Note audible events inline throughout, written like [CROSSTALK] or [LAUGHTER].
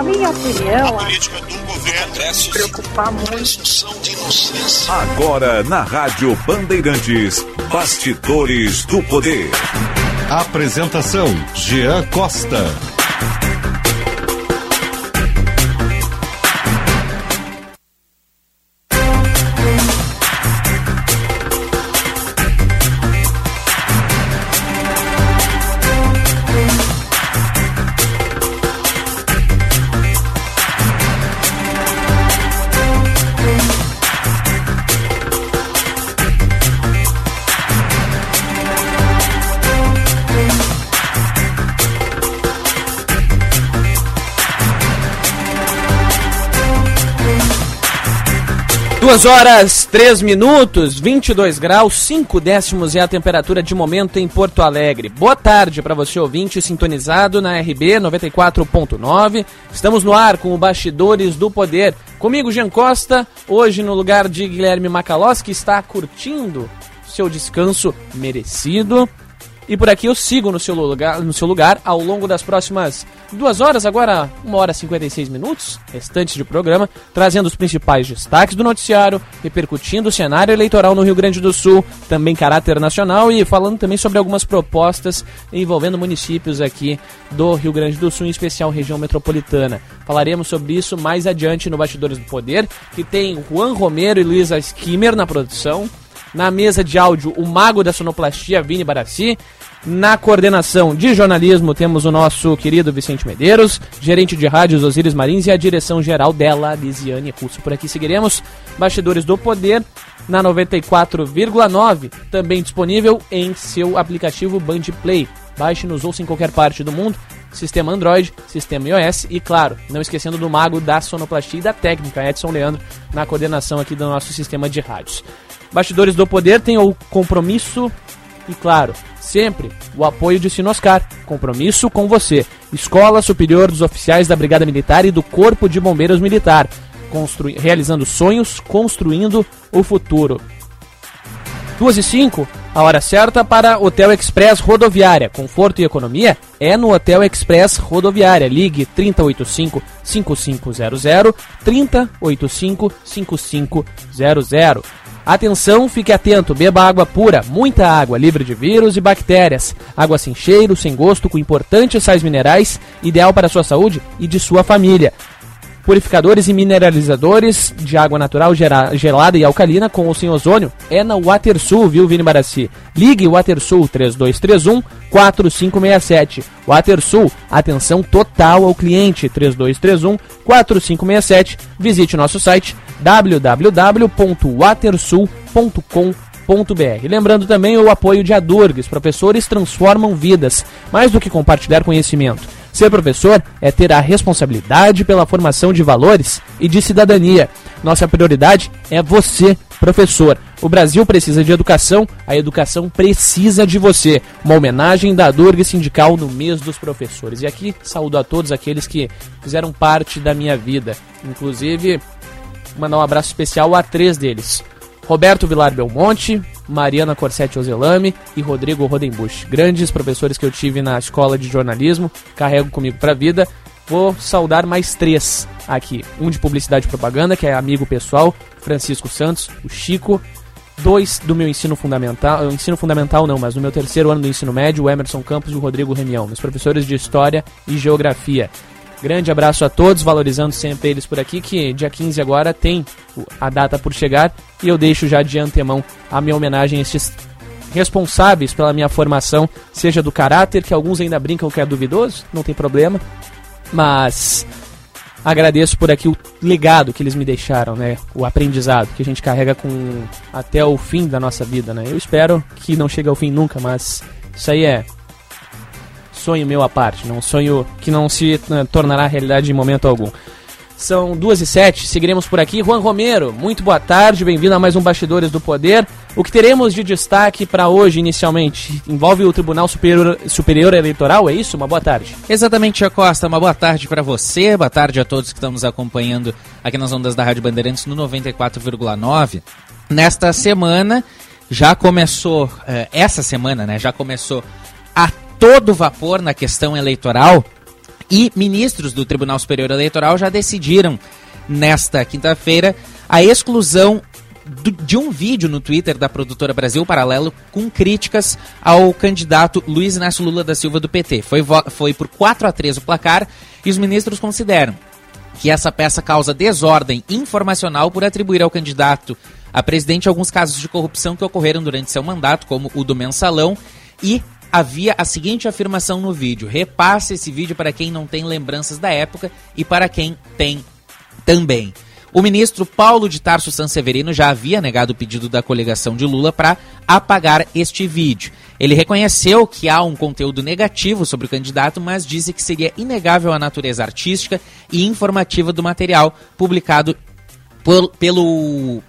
Na minha opinião, a política do governo se preocupar muito. Agora na Rádio Bandeirantes, Bastidores do Poder. Apresentação: Jean Costa. Duas horas, três minutos, 22 graus, 5 décimos é a temperatura de momento em Porto Alegre. Boa tarde para você ouvinte sintonizado na RB 94.9. Estamos no ar com o Bastidores do Poder. Comigo, Jean Costa, hoje no lugar de Guilherme Macalós, que está curtindo seu descanso merecido. E por aqui eu sigo no seu lugar, no seu lugar ao longo das próximas duas horas, agora uma hora e 56 minutos, restantes de programa, trazendo os principais destaques do noticiário, repercutindo o cenário eleitoral no Rio Grande do Sul, também caráter nacional e falando também sobre algumas propostas envolvendo municípios aqui do Rio Grande do Sul, em especial região metropolitana. Falaremos sobre isso mais adiante no Bastidores do Poder, que tem Juan Romero e Luísa Skimmer na produção. Na mesa de áudio, o mago da sonoplastia, Vini Barassi. Na coordenação de jornalismo temos o nosso querido Vicente Medeiros, gerente de rádios Osiris Marins e a direção geral dela, Lisiane Russo. Por aqui seguiremos Bastidores do Poder na 94,9, também disponível em seu aplicativo Band Play. Baixe-nos ouça em qualquer parte do mundo, sistema Android, sistema iOS e, claro, não esquecendo do mago da sonoplastia e da técnica, Edson Leandro, na coordenação aqui do nosso sistema de rádios. Bastidores do Poder tem o compromisso e, claro, sempre o apoio de Sinoscar. Compromisso com você. Escola Superior dos Oficiais da Brigada Militar e do Corpo de Bombeiros Militar. Constru... Realizando sonhos, construindo o futuro. 2 e 5, a hora certa para Hotel Express Rodoviária. Conforto e economia é no Hotel Express Rodoviária. Ligue 3085 5500 3085 5500. Atenção, fique atento, beba água pura, muita água, livre de vírus e bactérias. Água sem cheiro, sem gosto, com importantes sais minerais, ideal para a sua saúde e de sua família. Purificadores e mineralizadores de água natural gelada e alcalina com ou sem ozônio é na WaterSul, viu, Vini Barassi? Ligue WaterSul 3231 4567. WaterSul, atenção total ao cliente 3231 4567. Visite nosso site www.watersul.com.br. Lembrando também o apoio de Adurgs, professores transformam vidas, mais do que compartilhar conhecimento. Ser professor é ter a responsabilidade pela formação de valores e de cidadania. Nossa prioridade é você, professor. O Brasil precisa de educação, a educação precisa de você. Uma homenagem da Durga Sindical no mês dos professores. E aqui saúdo a todos aqueles que fizeram parte da minha vida, inclusive mandar um abraço especial a três deles: Roberto Vilar Belmonte, Mariana Corsetti Ozelame e Rodrigo Rodenbusch. Grandes professores que eu tive na escola de jornalismo, carrego comigo para a vida. Vou saudar mais três aqui. Um de publicidade e propaganda, que é amigo pessoal, Francisco Santos, o Chico. Dois do meu ensino fundamental, ensino fundamental não, mas no meu terceiro ano do ensino médio, o Emerson Campos e o Rodrigo Remião, meus professores de História e Geografia. Grande abraço a todos, valorizando sempre eles por aqui, que dia 15 agora tem a data por chegar e eu deixo já de antemão a minha homenagem a estes responsáveis pela minha formação, seja do caráter, que alguns ainda brincam que é duvidoso, não tem problema, mas agradeço por aqui o legado que eles me deixaram, né? O aprendizado que a gente carrega com até o fim da nossa vida, né? Eu espero que não chegue ao fim nunca, mas isso aí é sonho meu à parte, não um sonho que não se uh, tornará realidade em momento algum. São duas e sete, seguiremos por aqui. Juan Romero, muito boa tarde, bem-vindo a mais um Bastidores do Poder. O que teremos de destaque para hoje, inicialmente, envolve o Tribunal Superior, Superior Eleitoral, é isso? Uma boa tarde. Exatamente, Costa, uma boa tarde para você, boa tarde a todos que estão nos acompanhando aqui nas ondas da Rádio Bandeirantes no 94,9. Nesta semana, já começou, eh, essa semana, né, já começou a todo vapor na questão eleitoral E ministros do Tribunal Superior Eleitoral já decidiram nesta quinta-feira a exclusão de um vídeo no Twitter da produtora Brasil Paralelo com críticas ao candidato Luiz Inácio Lula da Silva do PT. Foi, foi por 4 a 3 o placar e os ministros consideram que essa peça causa desordem informacional por atribuir ao candidato a presidente alguns casos de corrupção que ocorreram durante seu mandato, como o do mensalão, e havia a seguinte afirmação no vídeo: repasse esse vídeo para quem não tem lembranças da época e para quem tem também. O ministro Paulo de Tarso Sanseverino já havia negado o pedido da coligação de Lula para apagar este vídeo. Ele reconheceu que há um conteúdo negativo sobre o candidato, mas disse que seria inegável a natureza artística e informativa do material publicado por, pelo,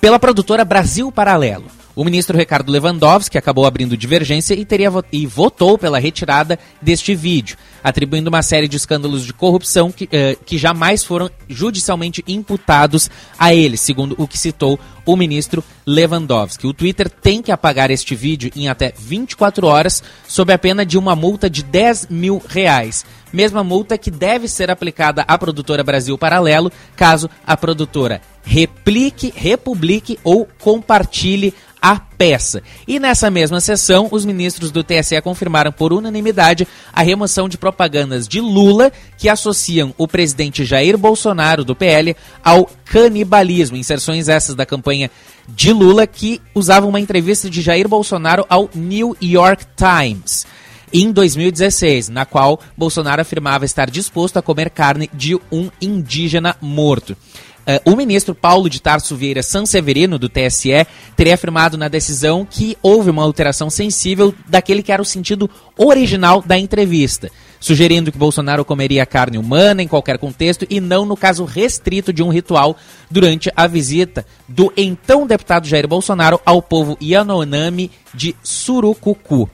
pela produtora Brasil Paralelo. O ministro Ricardo Lewandowski acabou abrindo divergência e, teria, e votou pela retirada deste vídeo, atribuindo uma série de escândalos de corrupção que, uh, que jamais foram judicialmente imputados a ele, segundo o que citou o ministro Lewandowski. O Twitter tem que apagar este vídeo em até 24 horas, sob a pena de uma multa de 10 mil reais. Mesma multa que deve ser aplicada à produtora Brasil Paralelo, caso a produtora replique, republique ou compartilhe a peça. E nessa mesma sessão, os ministros do TSE confirmaram por unanimidade a remoção de propagandas de Lula que associam o presidente Jair Bolsonaro do PL ao canibalismo. Inserções essas da campanha de Lula que usavam uma entrevista de Jair Bolsonaro ao New York Times em 2016, na qual Bolsonaro afirmava estar disposto a comer carne de um indígena morto. Uh, o ministro Paulo de Tarso Vieira Sanseverino, do TSE, teria afirmado na decisão que houve uma alteração sensível daquele que era o sentido original da entrevista, sugerindo que Bolsonaro comeria carne humana em qualquer contexto e não no caso restrito de um ritual durante a visita do então deputado Jair Bolsonaro ao povo Yanomami de Surucucu.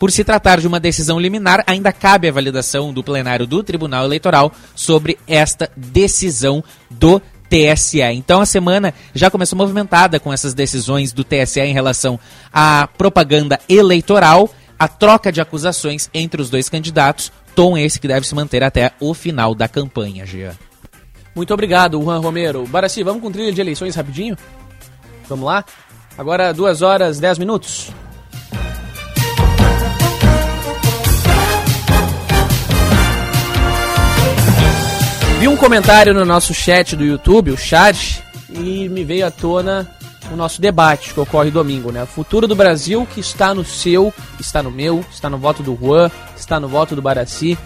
Por se tratar de uma decisão liminar, ainda cabe a validação do plenário do Tribunal Eleitoral sobre esta decisão do TSE. Então a semana já começou movimentada com essas decisões do TSE em relação à propaganda eleitoral, a troca de acusações entre os dois candidatos, tom esse que deve se manter até o final da campanha, Jean. Muito obrigado, Juan Romero. Baraci, vamos com trilha de eleições rapidinho? Vamos lá? Agora duas horas dez minutos. Vi um comentário no nosso chat do YouTube, o chat, e me veio à tona o nosso debate que ocorre domingo, né? O futuro do Brasil que está no seu, está no meu, está no voto do Juan, está no voto do Baraci.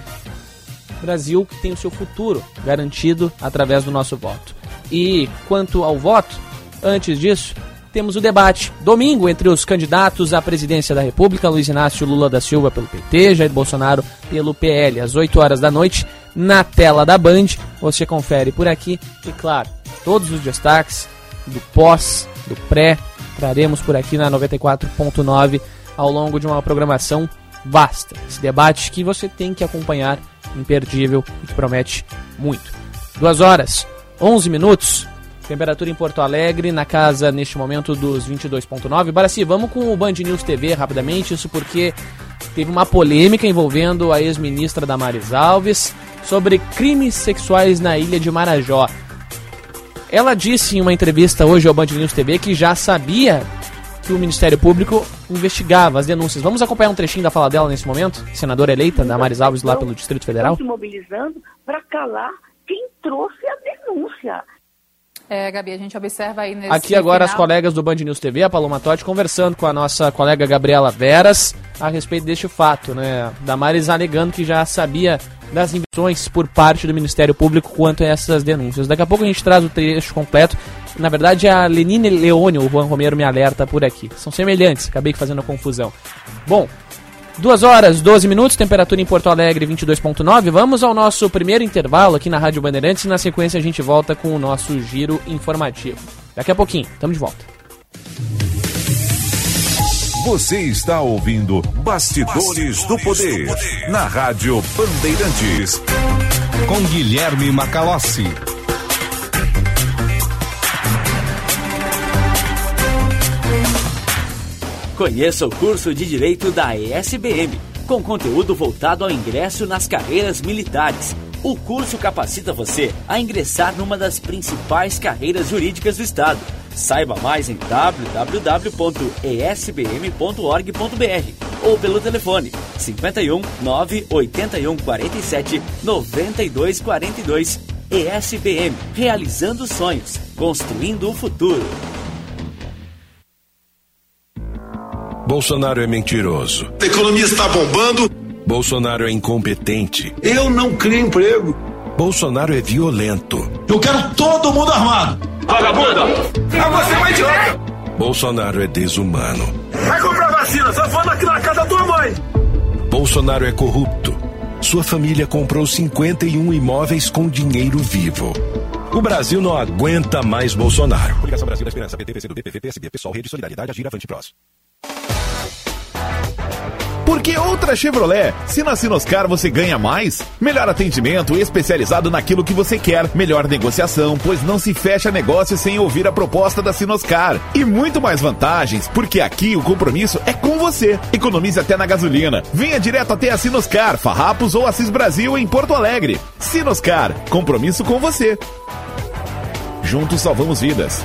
Brasil que tem o seu futuro garantido através do nosso voto. E quanto ao voto, antes disso, temos o debate domingo entre os candidatos à presidência da República, Luiz Inácio Lula da Silva pelo PT, Jair Bolsonaro pelo PL, às 8 horas da noite na tela da Band. Você confere por aqui e, claro, todos os destaques do pós, do pré, traremos por aqui na 94.9 ao longo de uma programação vasta. Esse debate que você tem que acompanhar, imperdível e que promete muito. Duas horas, 11 minutos. Temperatura em Porto Alegre, na casa neste momento dos 22.9. Baraci, vamos com o Band News TV rapidamente, isso porque teve uma polêmica envolvendo a ex-ministra Damares Alves sobre crimes sexuais na ilha de Marajó. Ela disse em uma entrevista hoje ao Band News TV que já sabia que o Ministério Público investigava as denúncias. Vamos acompanhar um trechinho da fala dela nesse momento? Senadora eleita, Damares Alves, lá pelo Distrito Federal. Estão se mobilizando para calar quem trouxe a denúncia. É, Gabi, a gente observa aí nesse Aqui agora final... as colegas do Band News TV, a Paloma Totti, conversando com a nossa colega Gabriela Veras a respeito deste fato, né? Damares alegando que já sabia das investigações por parte do Ministério Público quanto a essas denúncias. Daqui a pouco a gente traz o trecho completo. Na verdade, a Lenine Leone, o Juan Romero me alerta por aqui. São semelhantes, acabei fazendo a confusão. Bom, 2 horas 12 minutos, temperatura em Porto Alegre 22.9. Vamos ao nosso primeiro intervalo aqui na Rádio Bandeirantes e na sequência a gente volta com o nosso giro informativo. Daqui a pouquinho, estamos de volta. Você está ouvindo Bastidores, Bastidores do, poder, do Poder na Rádio Bandeirantes com Guilherme Macalossi. Conheça o curso de Direito da ESBM com conteúdo voltado ao ingresso nas carreiras militares. O curso capacita você a ingressar numa das principais carreiras jurídicas do Estado. Saiba mais em www.esbm.org.br ou pelo telefone 51 981 47 92 42. ESBM, realizando sonhos, construindo o futuro. Bolsonaro é mentiroso. A economia está bombando. Bolsonaro é incompetente. Eu não crio emprego. Bolsonaro é violento. Eu quero todo mundo armado. Vagabunda! É você é um idiota! Bolsonaro é desumano. Vai comprar vacina, só falando aqui na casa da tua mãe. Bolsonaro é corrupto. Sua família comprou 51 imóveis com dinheiro vivo. O Brasil não aguenta mais Bolsonaro. Coligação Brasil da Esperança, PT, PCdoB, PSB, PSOL, Rede Solidariedade, Agir, Avante Prós. Por que outra Chevrolet? Se na Sinoscar você ganha mais, melhor atendimento especializado naquilo que você quer, melhor negociação, pois não se fecha negócio sem ouvir a proposta da Sinoscar. E muito mais vantagens, porque aqui o compromisso é com você. Economize até na gasolina. Venha direto até a Sinoscar, Farrapos ou Assis Brasil em Porto Alegre. Sinoscar, compromisso com você. Juntos salvamos vidas.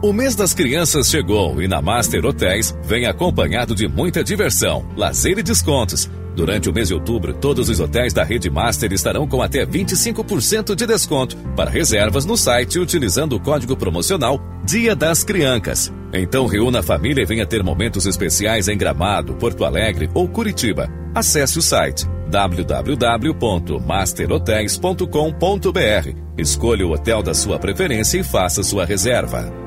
O mês das crianças chegou e na Master Hotéis vem acompanhado de muita diversão, lazer e descontos. Durante o mês de outubro, todos os hotéis da rede Master estarão com até 25% de desconto para reservas no site utilizando o código promocional Dia das Criancas. Então reúna a família e venha ter momentos especiais em Gramado, Porto Alegre ou Curitiba. Acesse o site www.masterhotels.com.br. Escolha o hotel da sua preferência e faça sua reserva.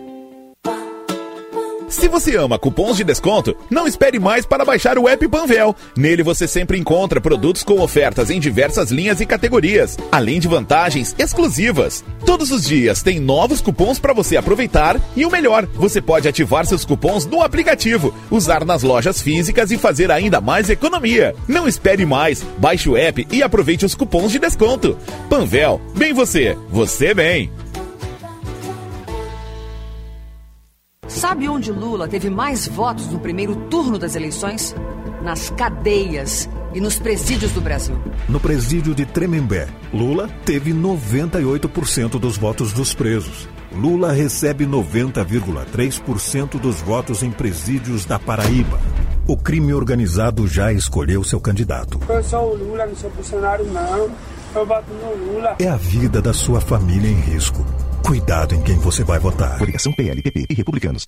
Você ama cupons de desconto, não espere mais para baixar o app Panvel. Nele você sempre encontra produtos com ofertas em diversas linhas e categorias, além de vantagens exclusivas. Todos os dias tem novos cupons para você aproveitar e o melhor, você pode ativar seus cupons no aplicativo, usar nas lojas físicas e fazer ainda mais economia. Não espere mais, baixe o app e aproveite os cupons de desconto. Panvel, bem você, você bem. Sabe onde Lula teve mais votos no primeiro turno das eleições? Nas cadeias e nos presídios do Brasil. No presídio de Tremembé, Lula teve 98% dos votos dos presos. Lula recebe 90,3% dos votos em presídios da Paraíba. O crime organizado já escolheu seu candidato. Eu sou o Lula, não sou funcionário, não. Eu voto no Lula. É a vida da sua família em risco. Cuidado em quem você vai votar. Coligação PLPP e Republicanos.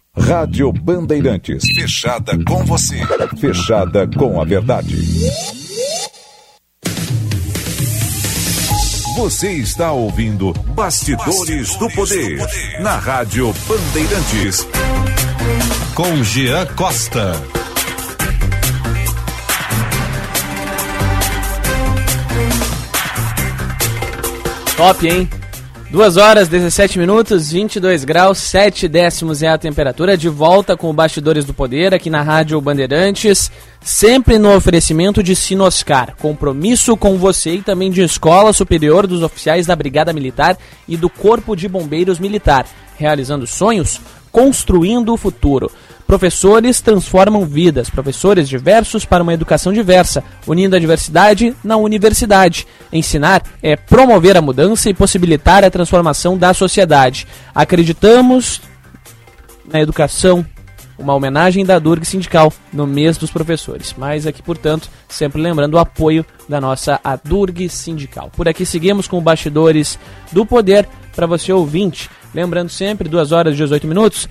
Rádio Bandeirantes. Fechada com você. Fechada com a verdade. Você está ouvindo Bastidores, Bastidores do, poder, do Poder na Rádio Bandeirantes. Com Jean Costa. Top, hein? 2 horas, 17 minutos, 22 graus, 7 décimos é a temperatura. De volta com o Bastidores do Poder aqui na Rádio Bandeirantes. Sempre no oferecimento de Sinoscar. Compromisso com você e também de Escola Superior dos Oficiais da Brigada Militar e do Corpo de Bombeiros Militar. Realizando sonhos, construindo o futuro. Professores transformam vidas, professores diversos para uma educação diversa, unindo a diversidade na universidade. Ensinar é promover a mudança e possibilitar a transformação da sociedade. Acreditamos na educação, uma homenagem da Durg Sindical no mês dos professores. Mas aqui, portanto, sempre lembrando o apoio da nossa Adurg Sindical. Por aqui seguimos com bastidores do poder para você ouvinte. Lembrando sempre, 2 horas e 18 minutos,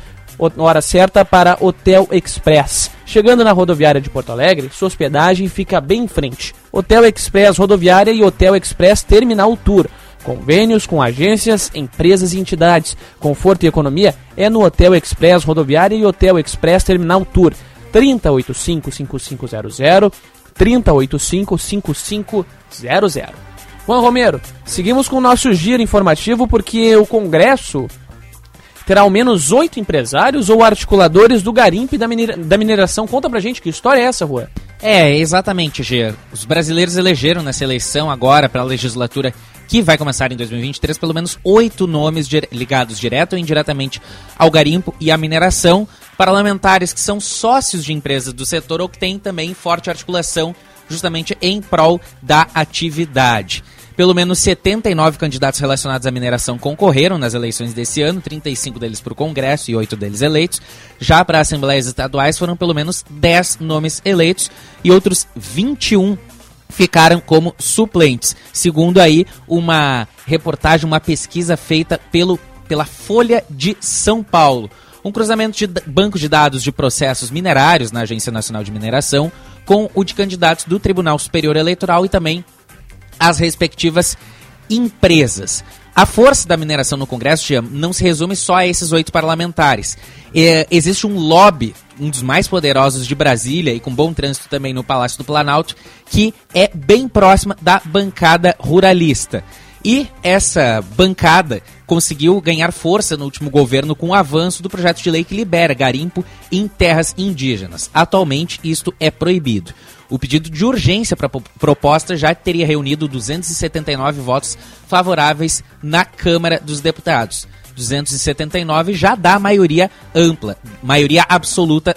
hora certa para Hotel Express. Chegando na rodoviária de Porto Alegre, sua hospedagem fica bem em frente. Hotel Express Rodoviária e Hotel Express Terminal Tour. Convênios com agências, empresas e entidades. Conforto e economia é no Hotel Express Rodoviária e Hotel Express Terminal Tour. 3085-5500, 3085-5500. Juan Romero, seguimos com o nosso giro informativo porque o Congresso terá ao menos oito empresários ou articuladores do garimpo e da, minera da mineração. Conta pra gente que história é essa, Rua? É, exatamente, Gê. Os brasileiros elegeram nessa eleição agora para a legislatura que vai começar em 2023 pelo menos oito nomes ligados direto ou indiretamente ao garimpo e à mineração, parlamentares que são sócios de empresas do setor ou que têm também forte articulação justamente em prol da atividade. Pelo menos 79 candidatos relacionados à mineração concorreram nas eleições desse ano, 35 deles para o Congresso e 8 deles eleitos. Já para assembleias estaduais foram pelo menos 10 nomes eleitos e outros 21 ficaram como suplentes, segundo aí uma reportagem, uma pesquisa feita pelo, pela Folha de São Paulo. Um cruzamento de banco de dados de processos minerários na Agência Nacional de Mineração com o de candidatos do Tribunal Superior Eleitoral e também as respectivas empresas. A força da mineração no Congresso não se resume só a esses oito parlamentares. É, existe um lobby, um dos mais poderosos de Brasília e com bom trânsito também no Palácio do Planalto, que é bem próxima da bancada ruralista. E essa bancada conseguiu ganhar força no último governo com o avanço do projeto de lei que libera garimpo em terras indígenas. Atualmente, isto é proibido. O pedido de urgência para proposta já teria reunido 279 votos favoráveis na Câmara dos Deputados. 279 já dá maioria ampla, maioria absoluta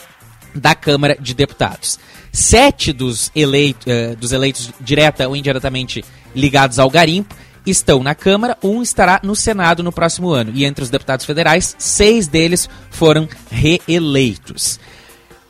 da Câmara de Deputados. Sete dos, eleito, uh, dos eleitos direta ou indiretamente ligados ao garimpo estão na Câmara, um estará no Senado no próximo ano. E entre os deputados federais, seis deles foram reeleitos.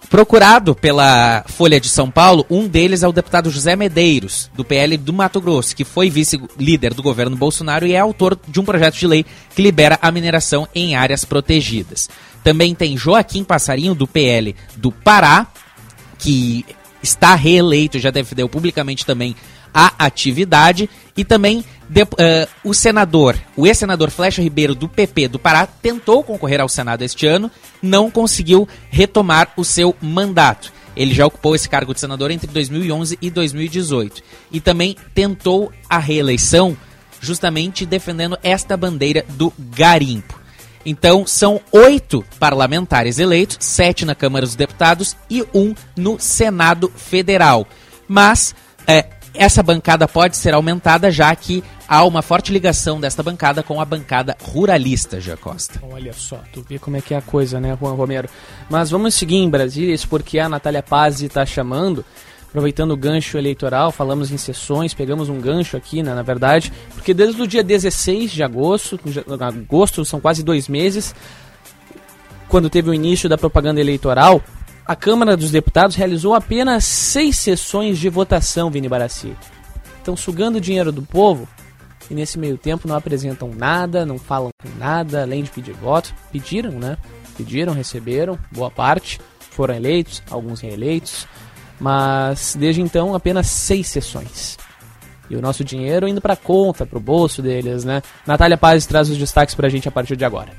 Procurado pela Folha de São Paulo, um deles é o deputado José Medeiros, do PL do Mato Grosso, que foi vice-líder do governo Bolsonaro e é autor de um projeto de lei que libera a mineração em áreas protegidas. Também tem Joaquim Passarinho, do PL do Pará, que está reeleito, já defendeu publicamente também a atividade, e também de, uh, o senador, o ex-senador Flecha Ribeiro do PP do Pará, tentou concorrer ao Senado este ano, não conseguiu retomar o seu mandato. Ele já ocupou esse cargo de senador entre 2011 e 2018. E também tentou a reeleição justamente defendendo esta bandeira do garimpo. Então, são oito parlamentares eleitos, sete na Câmara dos Deputados e um no Senado Federal. Mas é, essa bancada pode ser aumentada, já que há uma forte ligação desta bancada com a bancada ruralista, Já Costa. Olha só, tu vê como é que é a coisa, né, Juan Romero? Mas vamos seguir em Brasília, isso porque a Natália Paz está chamando, aproveitando o gancho eleitoral, falamos em sessões, pegamos um gancho aqui, né, na verdade, porque desde o dia 16 de agosto, agosto são quase dois meses, quando teve o início da propaganda eleitoral, a Câmara dos Deputados realizou apenas seis sessões de votação, Vini Barassi. Estão sugando dinheiro do povo e nesse meio tempo não apresentam nada, não falam nada, além de pedir voto. Pediram, né? Pediram, receberam, boa parte, foram eleitos, alguns reeleitos, mas desde então apenas seis sessões. E o nosso dinheiro indo para conta, para o bolso deles, né? Natália Paz traz os destaques para a gente a partir de agora.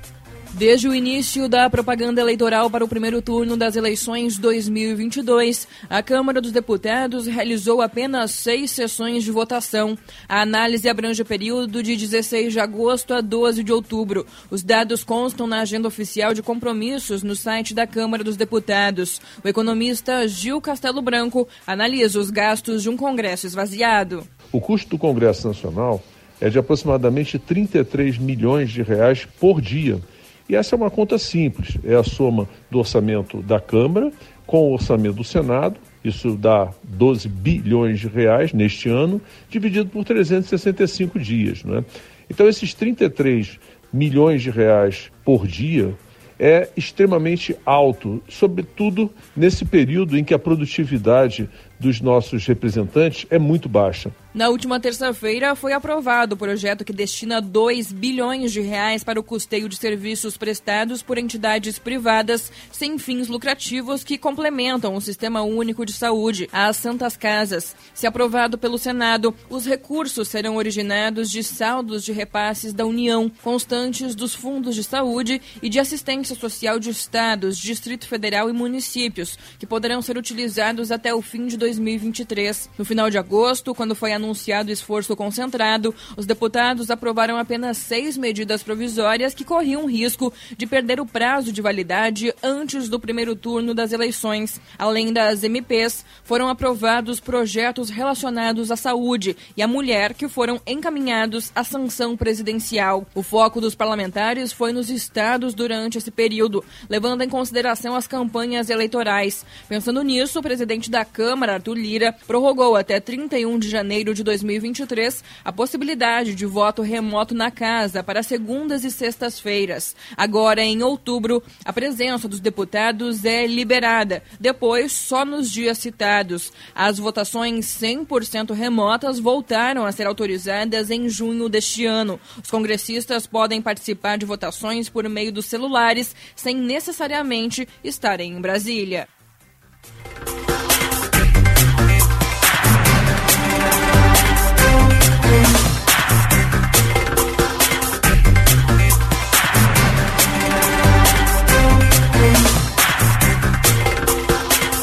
Desde o início da propaganda eleitoral para o primeiro turno das eleições 2022, a Câmara dos Deputados realizou apenas seis sessões de votação. A análise abrange o período de 16 de agosto a 12 de outubro. Os dados constam na agenda oficial de compromissos no site da Câmara dos Deputados. O economista Gil Castelo Branco analisa os gastos de um Congresso esvaziado. O custo do Congresso Nacional é de aproximadamente 33 milhões de reais por dia e essa é uma conta simples, é a soma do orçamento da Câmara com o orçamento do Senado, isso dá 12 bilhões de reais neste ano, dividido por 365 dias. Né? Então, esses 33 milhões de reais por dia é extremamente alto, sobretudo nesse período em que a produtividade dos nossos representantes é muito baixa. Na última terça-feira foi aprovado o projeto que destina 2 bilhões de reais para o custeio de serviços prestados por entidades privadas sem fins lucrativos que complementam o Sistema Único de Saúde, as Santas Casas. Se aprovado pelo Senado, os recursos serão originados de saldos de repasses da União, constantes dos fundos de saúde e de assistência social de estados, Distrito Federal e municípios, que poderão ser utilizados até o fim de 2023. No final de agosto, quando foi anunciado anunciado esforço concentrado, os deputados aprovaram apenas seis medidas provisórias que corriam risco de perder o prazo de validade antes do primeiro turno das eleições. Além das MPs, foram aprovados projetos relacionados à saúde e à mulher que foram encaminhados à sanção presidencial. O foco dos parlamentares foi nos estados durante esse período, levando em consideração as campanhas eleitorais. Pensando nisso, o presidente da Câmara, Arthur Lira, prorrogou até 31 de janeiro de 2023 a possibilidade de voto remoto na casa para segundas e sextas-feiras. Agora, em outubro, a presença dos deputados é liberada, depois só nos dias citados. As votações 100% remotas voltaram a ser autorizadas em junho deste ano. Os congressistas podem participar de votações por meio dos celulares sem necessariamente estarem em Brasília.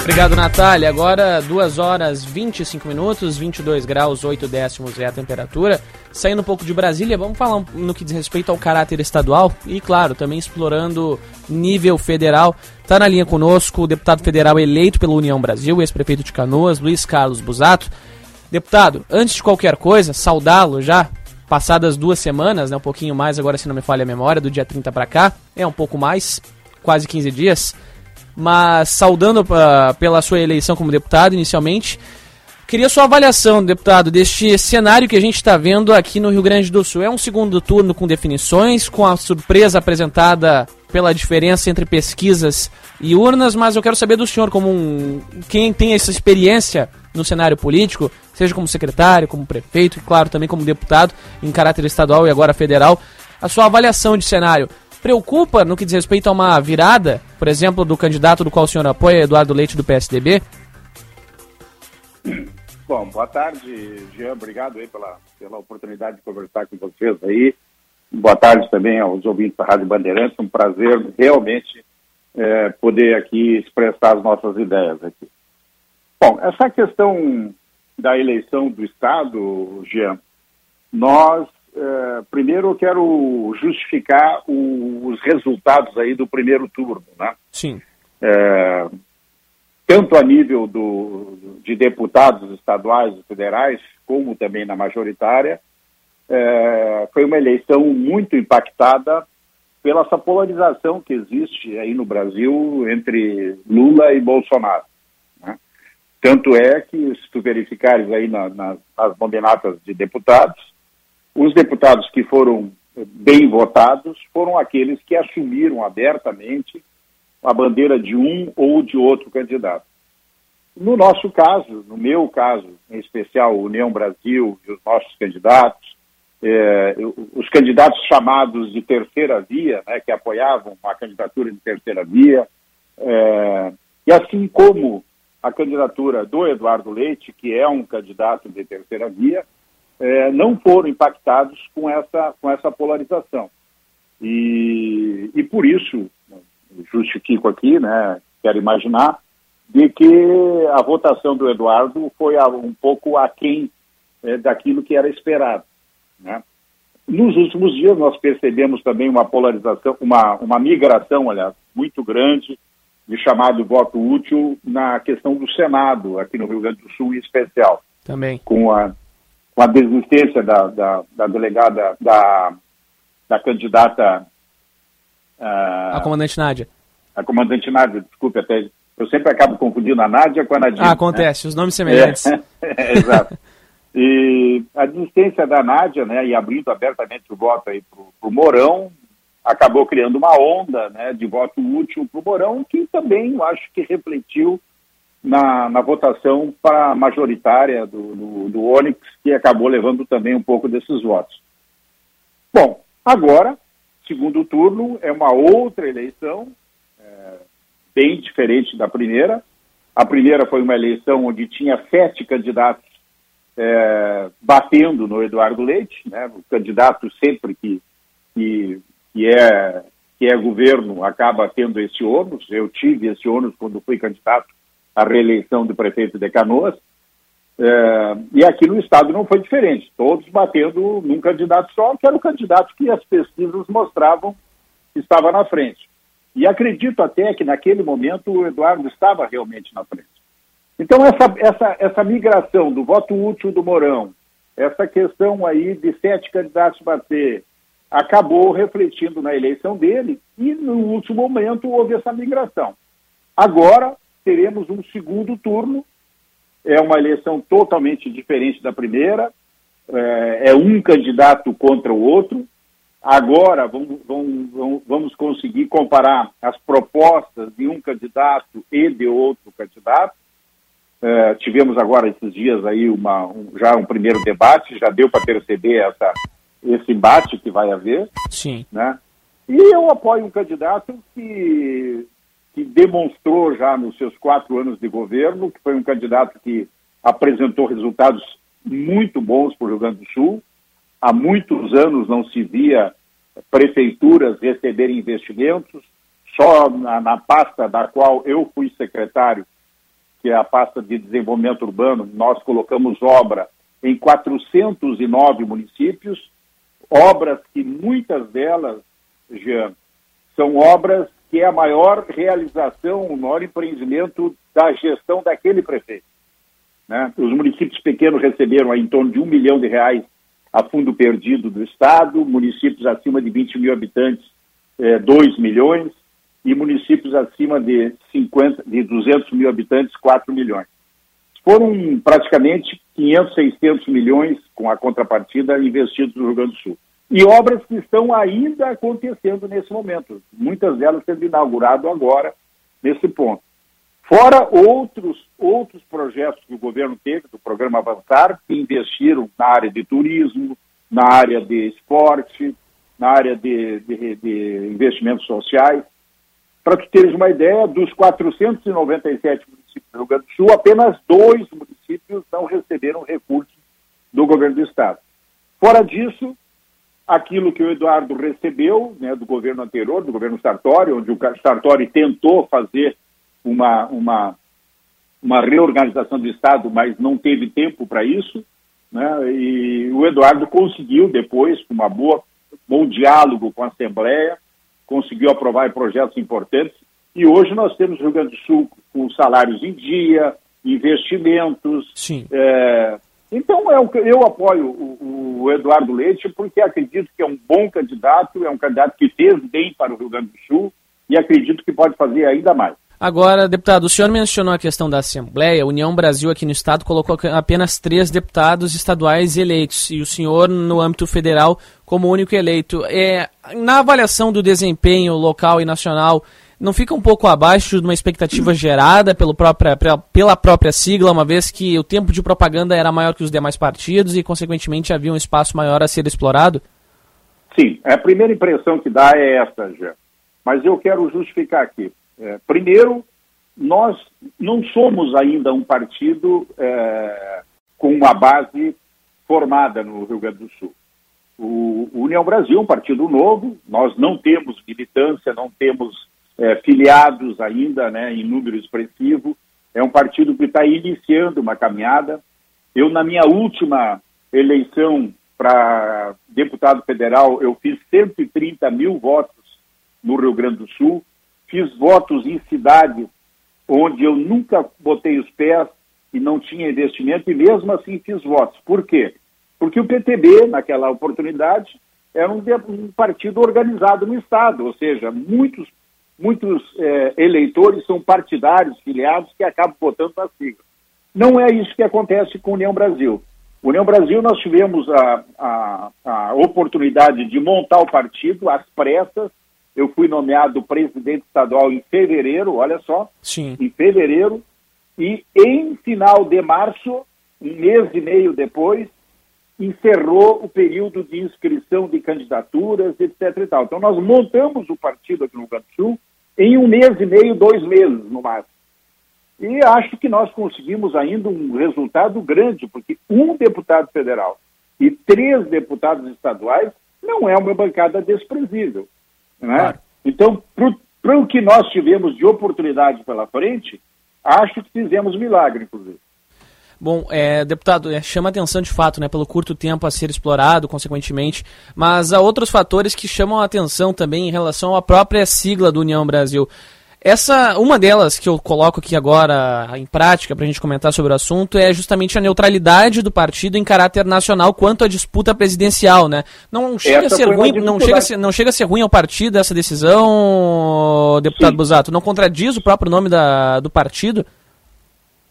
Obrigado, Natália. Agora, 2 horas 25 minutos, 22 graus, 8 décimos é a temperatura. Saindo um pouco de Brasília, vamos falar no que diz respeito ao caráter estadual e, claro, também explorando nível federal. Está na linha conosco o deputado federal eleito pela União Brasil, ex-prefeito de Canoas, Luiz Carlos Busato. Deputado, antes de qualquer coisa, saudá-lo já, passadas duas semanas, né, um pouquinho mais, agora se não me falha a memória, do dia 30 para cá, é um pouco mais, quase 15 dias mas saudando uh, pela sua eleição como deputado inicialmente, queria sua avaliação, deputado, deste cenário que a gente está vendo aqui no Rio Grande do Sul. É um segundo turno com definições, com a surpresa apresentada pela diferença entre pesquisas e urnas, mas eu quero saber do senhor, como um, quem tem essa experiência no cenário político, seja como secretário, como prefeito e, claro, também como deputado em caráter estadual e agora federal, a sua avaliação de cenário preocupa no que diz respeito a uma virada, por exemplo, do candidato do qual o senhor apoia, Eduardo Leite, do PSDB? Bom, boa tarde, Jean. Obrigado aí pela, pela oportunidade de conversar com vocês aí. Boa tarde também aos ouvintes da Rádio Bandeirantes. Um prazer realmente é, poder aqui expressar as nossas ideias aqui. Bom, essa questão da eleição do Estado, Jean, nós é, primeiro eu quero justificar o, os resultados aí do primeiro turno, né? Sim. É, tanto a nível do, de deputados estaduais e federais, como também na majoritária, é, foi uma eleição muito impactada pela essa polarização que existe aí no Brasil entre Lula e Bolsonaro. Né? Tanto é que, se tu verificares aí na, na, nas nominatas de deputados, os deputados que foram bem votados foram aqueles que assumiram abertamente a bandeira de um ou de outro candidato. No nosso caso, no meu caso, em especial União Brasil e os nossos candidatos, eh, os candidatos chamados de terceira via, né, que apoiavam a candidatura de terceira via, eh, e assim como a candidatura do Eduardo Leite, que é um candidato de terceira via, é, não foram impactados com essa, com essa polarização. E, e por isso, justifico aqui, né, quero imaginar, de que a votação do Eduardo foi um pouco aquém é, daquilo que era esperado. Né? Nos últimos dias, nós percebemos também uma polarização, uma, uma migração, aliás, muito grande de chamado voto útil na questão do Senado, aqui no Rio Grande do Sul em especial. Também. Com a, com a desistência da, da, da delegada, da, da candidata. Uh, a comandante Nádia. A comandante Nádia, desculpe, até. Eu sempre acabo confundindo a Nádia com a Nádia. Ah, acontece, né? os nomes semelhantes. É, [LAUGHS] é, exato. E a desistência da Nádia, né, e abrindo abertamente o voto aí para o Mourão, acabou criando uma onda né, de voto útil para o Mourão, que também eu acho que refletiu na, na votação para majoritária do, do, do Onyx, que acabou levando também um pouco desses votos. Bom, agora, segundo turno, é uma outra eleição, é, bem diferente da primeira. A primeira foi uma eleição onde tinha sete candidatos é, batendo no Eduardo Leite, né, o candidato sempre que, que, que, é, que é governo acaba tendo esse ônus. Eu tive esse ônus quando fui candidato à reeleição do prefeito de Canoas. É, e aqui no estado não foi diferente, todos batendo num candidato só, que era o candidato que as pesquisas mostravam que estava na frente. E acredito até que naquele momento o Eduardo estava realmente na frente. Então, essa, essa, essa migração do voto útil do Mourão, essa questão aí de sete candidatos bater, acabou refletindo na eleição dele e, no último momento, houve essa migração. Agora, teremos um segundo turno, é uma eleição totalmente diferente da primeira, é, é um candidato contra o outro. Agora, vamos, vamos, vamos conseguir comparar as propostas de um candidato e de outro candidato. Uh, tivemos agora esses dias aí uma, um, já um primeiro debate, já deu para perceber essa, esse embate que vai haver. Sim. Né? E eu apoio um candidato que, que demonstrou já nos seus quatro anos de governo, que foi um candidato que apresentou resultados muito bons para o Rio Grande do Sul. Há muitos anos não se via prefeituras receberem investimentos. Só na, na pasta da qual eu fui secretário, que é a pasta de desenvolvimento urbano, nós colocamos obra em 409 municípios, obras que muitas delas, Jean, são obras que é a maior realização, o maior empreendimento da gestão daquele prefeito. Né? Os municípios pequenos receberam em torno de um milhão de reais a fundo perdido do Estado, municípios acima de 20 mil habitantes, eh, 2 milhões, e municípios acima de 50, de 200 mil habitantes, 4 milhões. Foram praticamente 500, 600 milhões com a contrapartida investidos no Rio Grande do Sul. E obras que estão ainda acontecendo nesse momento, muitas delas sendo inaugurado agora, nesse ponto. Fora outros, outros projetos que o governo teve, do programa Avançar, que investiram na área de turismo, na área de esporte, na área de, de, de investimentos sociais. Para tu teres uma ideia, dos 497 municípios do Rio Grande do Sul, apenas dois municípios não receberam recursos do governo do Estado. Fora disso, aquilo que o Eduardo recebeu né, do governo anterior, do governo Sartori, onde o Sartori tentou fazer uma, uma, uma reorganização do Estado, mas não teve tempo para isso, né, e o Eduardo conseguiu depois, com uma boa, bom diálogo com a Assembleia, conseguiu aprovar projetos importantes. E hoje nós temos o Rio Grande do Sul com salários em dia, investimentos. Sim. É... Então eu, eu apoio o, o, Eduardo Leite porque acredito que é um bom candidato, é um candidato que fez bem para o Rio Grande do Sul e acredito que pode fazer ainda mais. Agora, deputado, o senhor mencionou a questão da Assembleia. A União Brasil aqui no estado colocou apenas três deputados estaduais eleitos e o senhor, no âmbito federal, como único eleito. É, na avaliação do desempenho local e nacional, não fica um pouco abaixo de uma expectativa gerada pelo própria, pela própria sigla, uma vez que o tempo de propaganda era maior que os demais partidos e, consequentemente, havia um espaço maior a ser explorado? Sim, a primeira impressão que dá é essa, já. Mas eu quero justificar aqui. É, primeiro, nós não somos ainda um partido é, com uma base formada no Rio Grande do Sul. O, o União Brasil é um partido novo, nós não temos militância, não temos é, filiados ainda né, em número expressivo, é um partido que está iniciando uma caminhada. Eu, na minha última eleição para deputado federal, eu fiz 130 mil votos no Rio Grande do Sul, fiz votos em cidades onde eu nunca botei os pés e não tinha investimento, e mesmo assim fiz votos. Por quê? Porque o PTB, naquela oportunidade, era um, um partido organizado no Estado, ou seja, muitos, muitos é, eleitores são partidários, filiados, que acabam votando na sigla. Não é isso que acontece com a União Brasil. União Brasil, nós tivemos a, a, a oportunidade de montar o partido às pressas, eu fui nomeado presidente estadual em fevereiro, olha só. Sim. Em fevereiro. E em final de março, um mês e meio depois, encerrou o período de inscrição de candidaturas, etc. Então, nós montamos o partido aqui no Rio Grande do Sul em um mês e meio, dois meses no máximo. E acho que nós conseguimos ainda um resultado grande, porque um deputado federal e três deputados estaduais não é uma bancada desprezível. Né? Claro. Então, para o que nós tivemos de oportunidade pela frente, acho que fizemos milagre, inclusive. Bom, é, deputado, é, chama atenção de fato, né, pelo curto tempo a ser explorado, consequentemente, mas há outros fatores que chamam a atenção também em relação à própria sigla do União Brasil. Essa, uma delas que eu coloco aqui agora em prática para a gente comentar sobre o assunto é justamente a neutralidade do partido em caráter nacional quanto à disputa presidencial, né? Não chega essa a ser ruim, não chega a ser, não chega a ser ruim ao partido essa decisão, deputado Sim. Busato? Não contradiz o próprio nome da, do partido?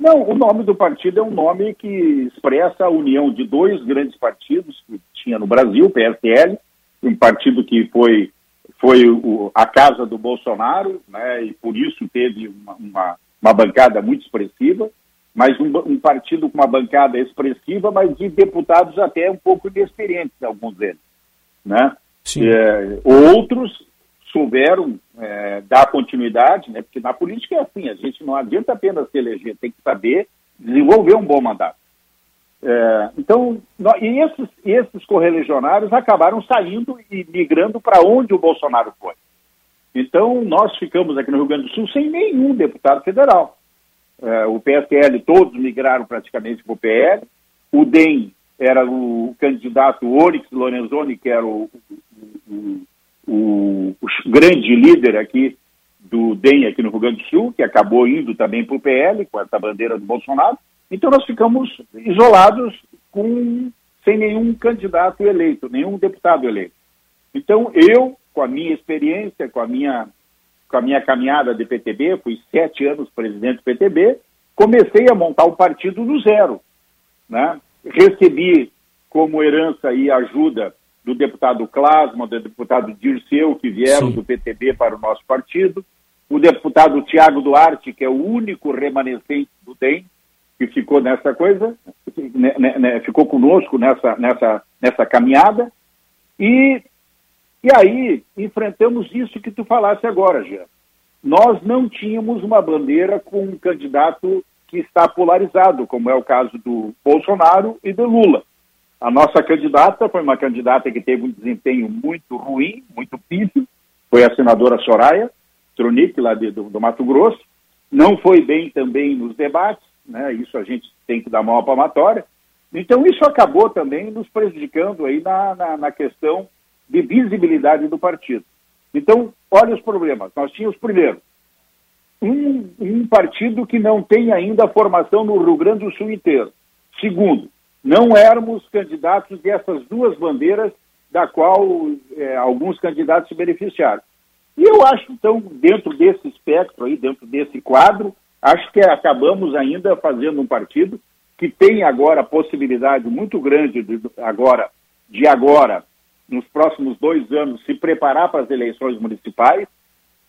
Não, o nome do partido é um nome que expressa a união de dois grandes partidos que tinha no Brasil, o PSL, um partido que foi foi o, a casa do Bolsonaro, né, e por isso teve uma, uma, uma bancada muito expressiva, mas um, um, partido com uma bancada expressiva, mas de deputados até um pouco inexperientes, alguns deles. Né? É, outros souberam é, dar continuidade, né, porque na política é assim, a gente não adianta apenas se eleger, tem que saber desenvolver um bom mandato. É, então, nós, e esses, esses correligionários acabaram saindo e migrando para onde o Bolsonaro foi. Então, nós ficamos aqui no Rio Grande do Sul sem nenhum deputado federal. É, o PSL, todos migraram praticamente para o PL. O DEM era o candidato Onyx Lorenzoni, que era o, o, o grande líder aqui do DEM aqui no Rio Grande do Sul, que acabou indo também para o PL, com essa bandeira do Bolsonaro. Então nós ficamos isolados com, sem nenhum candidato eleito, nenhum deputado eleito. Então eu, com a minha experiência, com a minha, com a minha caminhada de PTB, fui sete anos presidente do PTB, comecei a montar o partido do zero. Né? Recebi como herança e ajuda do deputado Clasma, do deputado Dirceu, que vieram Sim. do PTB para o nosso partido, o deputado Tiago Duarte, que é o único remanescente do DEM, que ficou nessa coisa, né, né, né, ficou conosco nessa, nessa, nessa caminhada, e, e aí enfrentamos isso que tu falaste agora, Jean. Nós não tínhamos uma bandeira com um candidato que está polarizado, como é o caso do Bolsonaro e do Lula. A nossa candidata foi uma candidata que teve um desempenho muito ruim, muito pífio, foi a senadora Soraya Tronic, lá de, do, do Mato Grosso. Não foi bem também nos debates, né? Isso a gente tem que dar maior palmatória. Então isso acabou também nos prejudicando aí na, na, na, questão de visibilidade do partido. Então, olha os problemas. Nós tínhamos, primeiro, um, um partido que não tem ainda formação no Rio Grande do Sul inteiro. Segundo, não éramos candidatos dessas duas bandeiras da qual é, alguns candidatos se beneficiaram. E eu acho, então, dentro desse espectro aí, dentro desse quadro, Acho que acabamos ainda fazendo um partido que tem agora a possibilidade muito grande de agora, de agora, nos próximos dois anos, se preparar para as eleições municipais.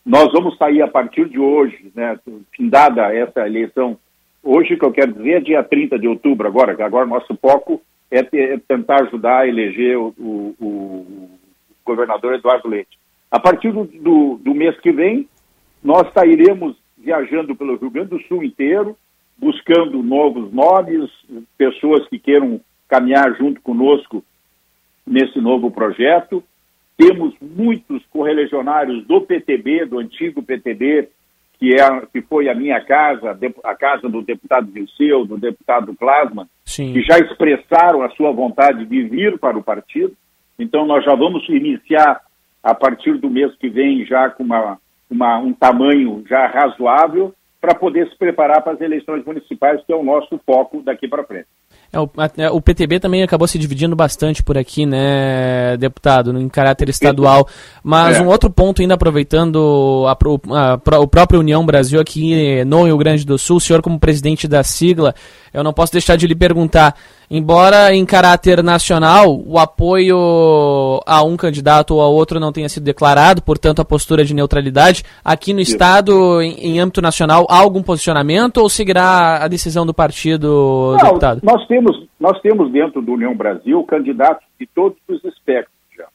Nós vamos sair a partir de hoje, né, findada essa eleição, hoje que eu quero dizer é dia 30 de outubro agora, que agora nosso foco é, ter, é tentar ajudar a eleger o, o, o, governador Eduardo Leite. A partir do, do, do mês que vem, nós sairemos viajando pelo Rio Grande do Sul inteiro, buscando novos nomes, pessoas que queiram caminhar junto conosco nesse novo projeto. Temos muitos correligionários do PTB, do antigo PTB, que, é, que foi a minha casa, a casa do deputado Vilseu, do deputado Plasma, Sim. que já expressaram a sua vontade de vir para o partido. Então, nós já vamos iniciar, a partir do mês que vem, já com uma, uma um tamanho já razoável, para poder se preparar para as eleições municipais, que é o nosso foco daqui para frente. É, o, a, o, PTB também acabou se dividindo bastante por aqui, né, deputado, em caráter estadual. Mas é. um outro ponto, ainda aproveitando a, a, a, o próprio União Brasil aqui no Rio Grande do Sul, o senhor como presidente da sigla, eu não posso deixar de lhe perguntar, embora em caráter nacional o apoio a um candidato ou a outro não tenha sido declarado, portanto a postura de neutralidade, aqui no estado, em, em, âmbito nacional, há algum posicionamento ou seguirá a decisão do partido, não, deputado? Nós temos, nós temos dentro do União Brasil candidatos de todos os espectros já.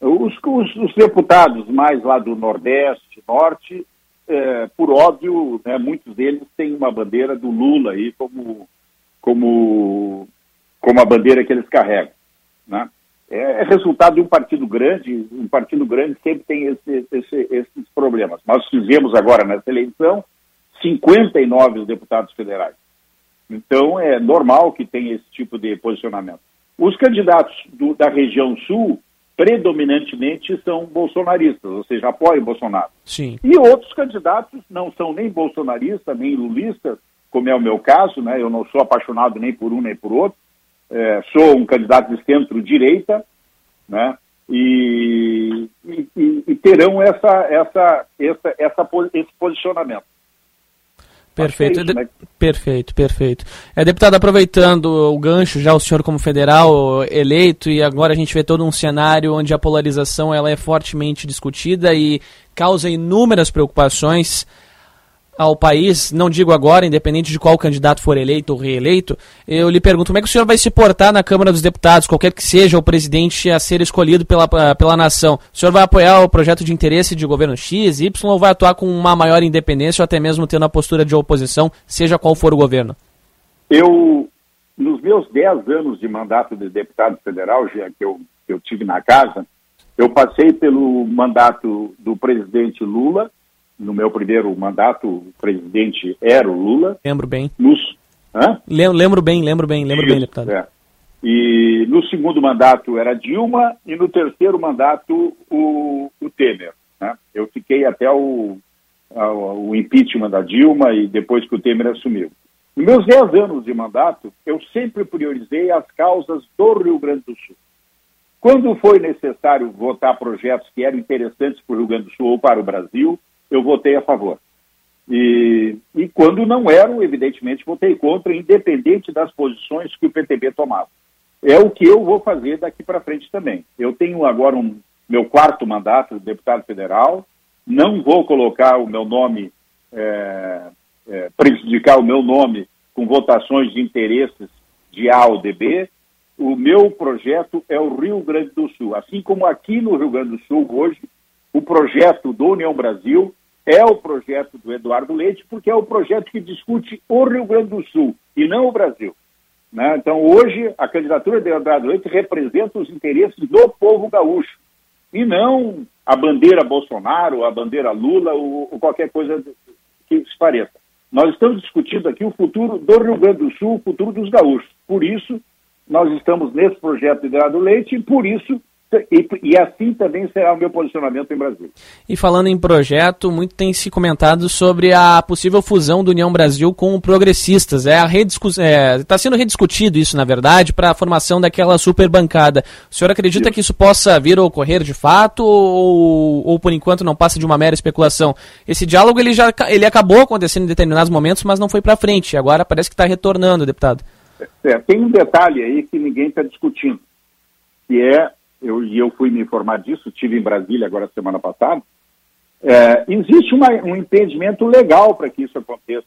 Os, os, os deputados mais lá do Nordeste, Norte, é, por óbvio, né, muitos deles têm uma bandeira do Lula aí como, como, como a bandeira que eles carregam. Né? É, é resultado de um partido grande, um partido grande sempre tem esse, esse, esses problemas. Nós fizemos agora nessa eleição 59 deputados federais. Então é normal que tenha esse tipo de posicionamento. Os candidatos do, da região sul predominantemente são bolsonaristas, ou seja, apoiam Bolsonaro. Sim. E outros candidatos não são nem bolsonaristas, nem lulistas, como é o meu caso, né? Eu não sou apaixonado nem por um nem por outro. É, sou um candidato de centro-direita, né? E, e, e, terão essa, essa, essa, essa, esse posicionamento. Perfeito, é isso, né? perfeito, perfeito. É, deputado, aproveitando o gancho, já o senhor como federal eleito, e agora a gente vê todo um cenário onde a polarização ela é fortemente discutida e causa inúmeras preocupações ao país, não digo agora, independente de qual candidato for eleito ou reeleito, eu lhe pergunto como é que o senhor vai se portar na Câmara dos Deputados, qualquer que seja o presidente a ser escolhido pela, pela nação. O senhor vai apoiar o projeto de interesse de governo X, Y, ou vai atuar com uma maior independência ou até mesmo tendo a postura de oposição, seja qual for o governo? Eu, nos meus 10 anos de mandato de deputado federal, já que eu, que eu tive na casa, eu passei pelo mandato do presidente Lula, no meu primeiro mandato, o presidente era o Lula. Lembro bem. Nos, hã? Lembro bem, lembro bem, lembro Isso, bem, deputado. É. E no segundo mandato era Dilma e no terceiro mandato o, o Temer. Né? Eu fiquei até o, a, o impeachment da Dilma e depois que o Temer assumiu. Nos meus dez anos de mandato, eu sempre priorizei as causas do Rio Grande do Sul. Quando foi necessário votar projetos que eram interessantes para o Rio Grande do Sul ou para o Brasil, eu votei a favor. E, e quando não eram, evidentemente, votei contra, independente das posições que o PTB tomava. É o que eu vou fazer daqui para frente também. Eu tenho agora um, meu quarto mandato de deputado federal, não vou colocar o meu nome, é, é, prejudicar o meu nome com votações de interesses de A ou de B. O meu projeto é o Rio Grande do Sul. Assim como aqui no Rio Grande do Sul, hoje, o projeto do União Brasil é o projeto do Eduardo Leite, porque é o projeto que discute o Rio Grande do Sul e não o Brasil. Né? Então, hoje, a candidatura de Eduardo Leite representa os interesses do povo gaúcho e não a bandeira Bolsonaro, a bandeira Lula ou, ou qualquer coisa que se pareça. Nós estamos discutindo aqui o futuro do Rio Grande do Sul, o futuro dos gaúchos. Por isso, nós estamos nesse projeto de Eduardo Leite e, por isso, e, e, assim também será o meu posicionamento em Brasil. E falando em projeto, muito tem se comentado sobre a possível fusão do União Brasil com o Progressistas. É Está é, sendo rediscutido isso, na verdade, para a formação daquela super bancada. O senhor acredita isso. que isso possa vir a ocorrer de fato ou, ou, por enquanto não passa de uma mera especulação? Esse diálogo ele já ele acabou acontecendo em determinados momentos, mas não foi para frente. Agora parece que está retornando, deputado. É, tem um detalhe aí que ninguém está discutindo, que é eu, e eu fui me informar disso, estive em Brasília agora semana passada, é, existe uma, um impedimento legal para que isso aconteça.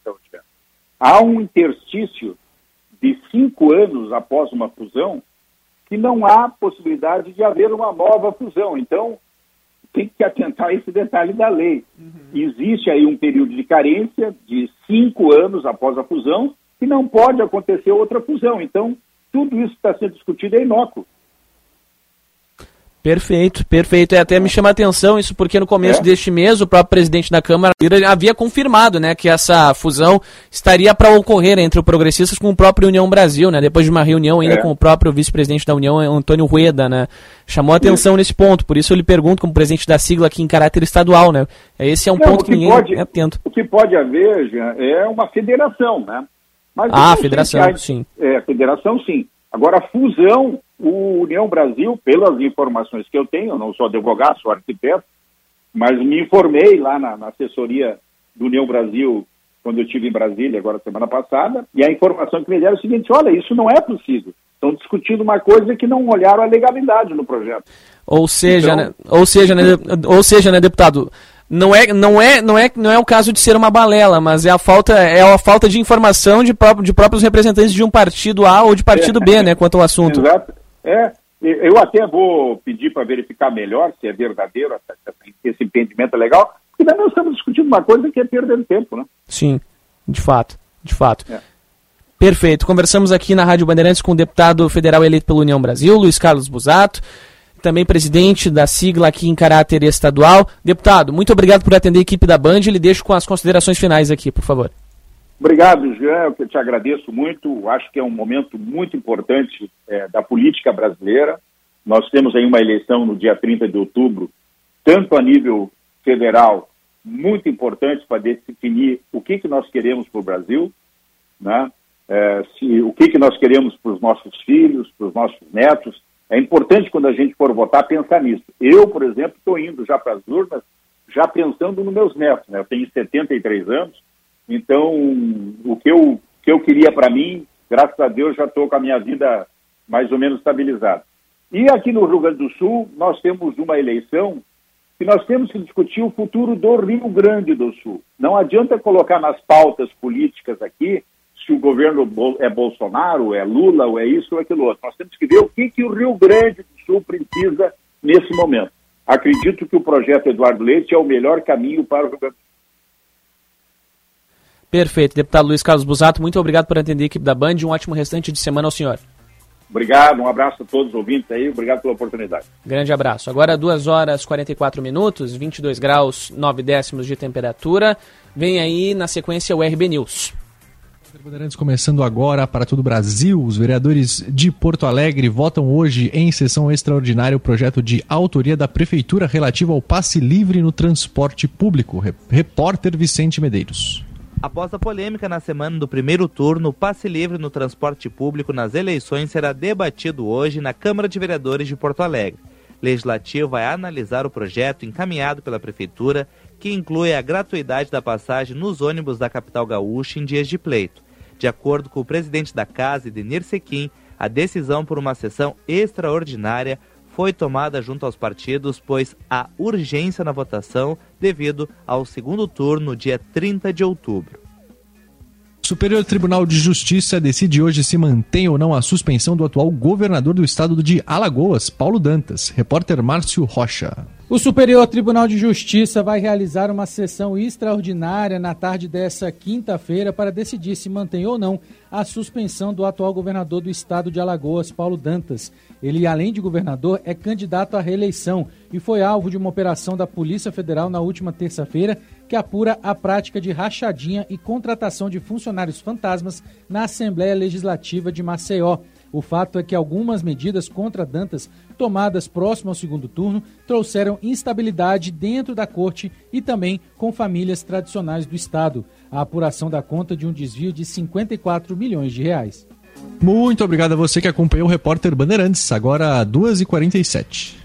Há um interstício de cinco anos após uma fusão que não há possibilidade de haver uma nova fusão. Então, tem que atentar a esse detalhe da lei. Uhum. Existe aí um período de carência de cinco anos após a fusão que não pode acontecer outra fusão. Então, tudo isso está sendo discutido é inócuo. Perfeito, perfeito. E até me chama a atenção isso porque no começo É. deste mês o próprio presidente da Câmara havia confirmado, né, que essa fusão estaria para ocorrer entre o Progressistas com o próprio União Brasil, né, depois de uma reunião ainda É. com o próprio vice-presidente da União, Antônio Rueda, né. Chamou a atenção nesse ponto, por isso eu lhe pergunto como presidente da sigla aqui em caráter estadual, né. Esse é um Não, ponto que, que ninguém pode- é atento. O que pode haver, Jean, é uma federação, né? Mas Ah, federação, sim. É, federação, sim. Agora, a fusão, o União Brasil, pelas informações que eu tenho, eu não sou advogado, sou arquiteto, mas me informei lá na, na assessoria do União Brasil, quando eu estive em Brasília, agora semana passada, e a informação que me deram é o seguinte, olha, isso não é possível. Estão discutindo uma coisa que não olharam a legalidade no projeto. Ou seja, Então- né, ou seja, né, ou seja, né, deputado, não é, não é, não é, não é o caso de ser uma balela, mas é a falta, é a falta de informação de, pró- de próprios representantes de um partido A ou de partido B, né, quanto ao assunto. Exato. É, eu até vou pedir para verificar melhor se é verdadeiro, esse entendimento é legal, porque nós estamos discutindo uma coisa que é perder tempo, né? Sim, de fato, de fato. É. Perfeito. Conversamos aqui na Rádio Bandeirantes com o deputado federal eleito pela União Brasil, Luiz Carlos Busato, também presidente da sigla aqui em caráter estadual. Deputado, muito obrigado por atender a equipe da Band. Lhe deixo com as considerações finais aqui, por favor. Obrigado, Jean, eu te agradeço muito. Acho que é um momento muito importante eh, da política brasileira. Nós temos aí uma eleição no dia 30 de outubro, tanto a nível federal, muito importante para definir o que, que nós queremos para o Brasil, né? Eh, se, o que, que nós queremos para os nossos filhos, para os nossos netos. É importante, quando a gente for votar, pensar nisso. Eu, por exemplo, estou indo já para as urnas, já pensando nos meus netos. Né? Eu tenho 73 anos, então, o que eu, que eu queria para mim, graças a Deus, já estou com a minha vida mais ou menos estabilizada. E aqui no Rio Grande do Sul, nós temos uma eleição que nós temos que discutir o futuro do Rio Grande do Sul. Não adianta colocar nas pautas políticas aqui se o governo é Bolsonaro, é Lula, ou é isso ou aquilo outro. Nós temos que ver o que, que o Rio Grande do Sul precisa nesse momento. Acredito que o projeto Eduardo Leite é o melhor caminho para o Rio Grande do Sul. Perfeito. Deputado Luiz Carlos Busato, muito obrigado por atender a equipe da Band. Um ótimo restante de semana ao senhor. Obrigado, um abraço a todos os ouvintes aí, obrigado pela oportunidade. Grande abraço. Agora 2 horas 44 minutos, 22 graus 9 décimos de temperatura. Vem aí na sequência o RB News. Bandeirantes começando agora para todo o Brasil. Os vereadores de Porto Alegre votam hoje em sessão extraordinária o projeto de autoria da Prefeitura relativo ao passe livre no transporte público. Re- Repórter Vicente Medeiros. Após a polêmica na semana do primeiro turno, o passe livre no transporte público nas eleições será debatido hoje na Câmara de Vereadores de Porto Alegre. Legislativo vai analisar o projeto encaminhado pela Prefeitura, que inclui a gratuidade da passagem nos ônibus da capital gaúcha em dias de pleito. De acordo com o presidente da casa, Edenir Sequim, a decisão por uma sessão extraordinária foi tomada junto aos partidos, pois há urgência na votação devido ao segundo turno, dia 30 de outubro. Superior Tribunal de Justiça decide hoje se mantém ou não a suspensão do atual governador do estado de Alagoas, Paulo Dantas. Repórter Márcio Rocha. O Superior Tribunal de Justiça vai realizar uma sessão extraordinária na tarde dessa quinta-feira para decidir se mantém ou não a suspensão do atual governador do estado de Alagoas, Paulo Dantas. Ele, além de governador, é candidato à reeleição e foi alvo de uma operação da Polícia Federal na última terça-feira que apura a prática de rachadinha e contratação de funcionários fantasmas na Assembleia Legislativa de Maceió. O fato é que algumas medidas contra Dantas, tomadas próximo ao segundo turno, trouxeram instabilidade dentro da corte e também com famílias tradicionais do Estado. A apuração dá conta de um desvio de 54 milhões de reais. Muito obrigado a você que acompanhou o Repórter Bandeirantes, agora 2h47.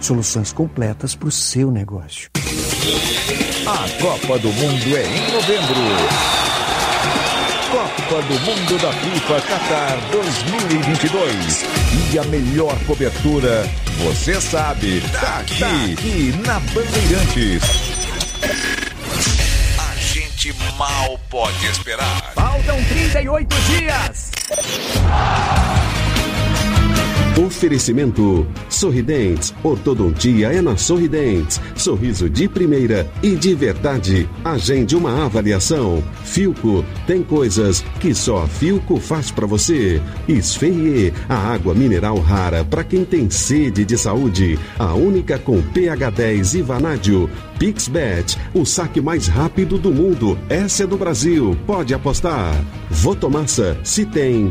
Soluções completas para o seu negócio. A Copa do Mundo é em novembro. Copa do Mundo da FIFA Qatar 2022. E a melhor cobertura, você sabe, tá aqui, tá aqui na Bandeirantes. A gente mal pode esperar. Faltam 38 dias. Oferecimento Sorridentes. Ortodontia é na Sorridentes. Sorriso de primeira e de verdade. Agende uma avaliação. Filco tem coisas que só Filco faz para você. Esferrier, a água mineral rara para quem tem sede de saúde. A única com pH 10 e vanádio. Pixbet, o saque mais rápido do mundo. Essa é do Brasil. Pode apostar. Votomassa, se tem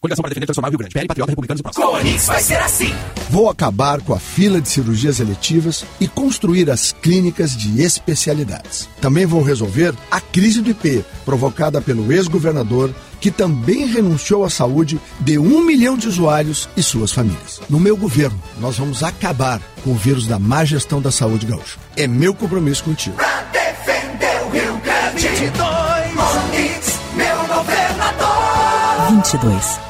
Coligação para defender tradicional Rio Grande. PL, Patriota, Republicanos e Próximo. Com Onix vai ser assim. Vou acabar com a fila de cirurgias eletivas e construir as clínicas de especialidades. Também vou resolver a crise do IP, provocada pelo ex-governador que também renunciou à saúde de um milhão de usuários e suas famílias. No meu governo, nós vamos acabar com o vírus da má gestão da saúde gaúcha. É meu compromisso contigo. Pra defender o Rio Grande. 22. Onix, meu governador. 22.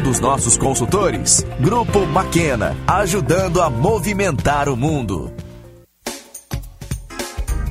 dos nossos consultores. Grupo Maquena, ajudando a movimentar o mundo.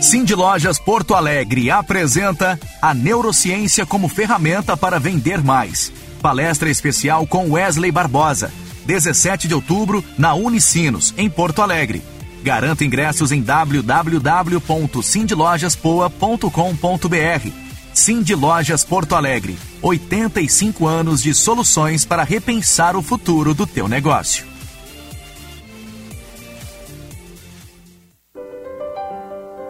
Cindy Lojas Porto Alegre apresenta a neurociência como ferramenta para vender mais. Palestra especial com Wesley Barbosa, 17 de outubro, na Unicinos, em Porto Alegre. Garanta ingressos em www.cindylojaspoa.com.br. Cindy Lojas Porto Alegre, 85 anos de soluções para repensar o futuro do teu negócio.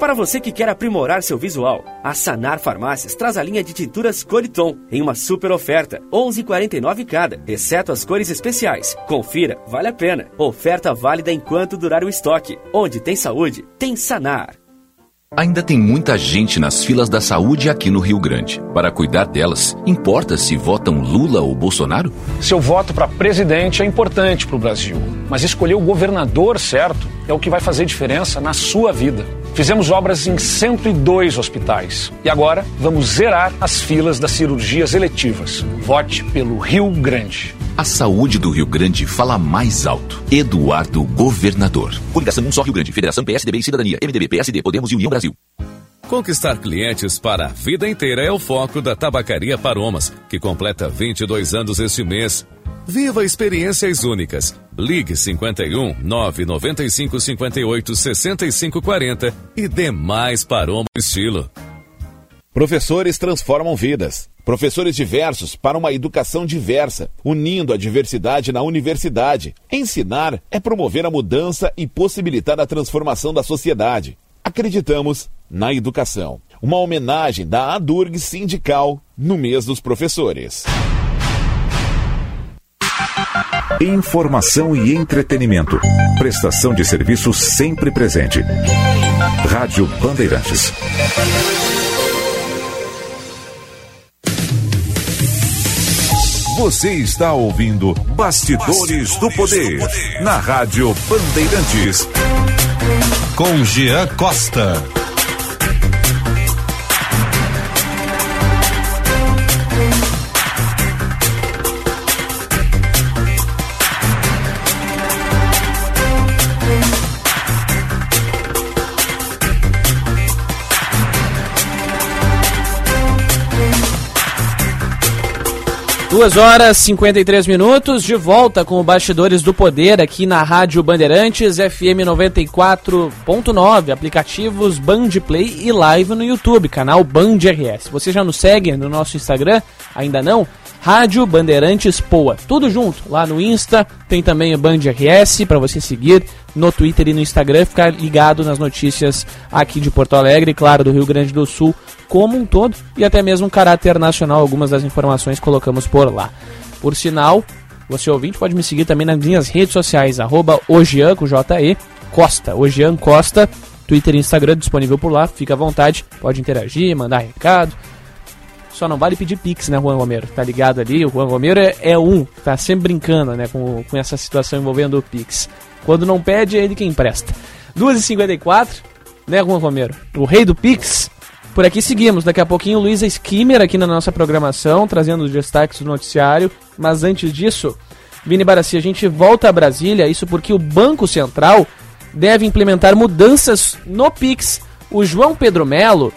Para você que quer aprimorar seu visual, a Sanar Farmácias traz a linha de tinturas Coriton em uma super oferta, 11,49 cada, exceto as cores especiais. Confira, vale a pena. Oferta válida enquanto durar o estoque. Onde tem saúde, tem Sanar. Ainda tem muita gente nas filas da saúde aqui no Rio Grande. Para cuidar delas, importa se votam Lula ou Bolsonaro? Seu voto para presidente é importante para o Brasil, mas escolher o governador certo é o que vai fazer diferença na sua vida. Fizemos obras em 102 hospitais e agora vamos zerar as filas das cirurgias eletivas. Vote pelo Rio Grande. A saúde do Rio Grande fala mais alto. Eduardo Governador. Coligação Um Só Rio Grande. Federação PSDB e Cidadania. MDB, PSD, Podemos e União Brasil. Conquistar clientes para a vida inteira é o foco da Tabacaria Paromas, que completa 22 anos este mês. Viva experiências únicas. Ligue 51 995 58 65 40 e dê mais Paroma estilo. Professores transformam vidas. Professores diversos para uma educação diversa, unindo a diversidade na universidade. Ensinar é promover a mudança e possibilitar a transformação da sociedade. Acreditamos na educação. Uma homenagem da ADURG Sindical no mês dos professores. Informação e entretenimento. Prestação de serviço sempre presente. Rádio Bandeirantes. Você está ouvindo Bastidores, do, Poder, na Rádio Bandeirantes. Com Jean Costa. Duas horas e 53 minutos, de volta com o Bastidores do Poder aqui na Rádio Bandeirantes, FM 94.9, aplicativos Band Play e live no YouTube, canal Band RS. Você já nos segue no nosso Instagram? Ainda não? Rádio Bandeirantes Poa. Tudo junto, lá no Insta, tem também o Band RS para você seguir no Twitter e no Instagram, ficar ligado nas notícias aqui de Porto Alegre, claro, do Rio Grande do Sul como um todo e até mesmo um caráter nacional. Algumas das informações colocamos por lá. Por sinal, você ouvinte pode me seguir também nas minhas redes sociais, arroba com J-E, Costa, Ojean Costa, Twitter e Instagram disponível por lá, fica à vontade, pode interagir, mandar recado. Só não vale pedir pix, né, Juan Romero? Tá ligado ali? O Juan Romero é, é um, tá sempre brincando, né, com, com essa situação envolvendo o pix. Quando não pede, é ele quem empresta. 2h54, né, Juan Romero? O rei do pix por aqui seguimos, daqui a pouquinho Luísa Skimmer aqui na nossa programação, trazendo os destaques do noticiário. Mas antes disso, Vini Barassi, a gente volta a Brasília, isso porque o Banco Central deve implementar mudanças no Pix. O João Pedro Melo,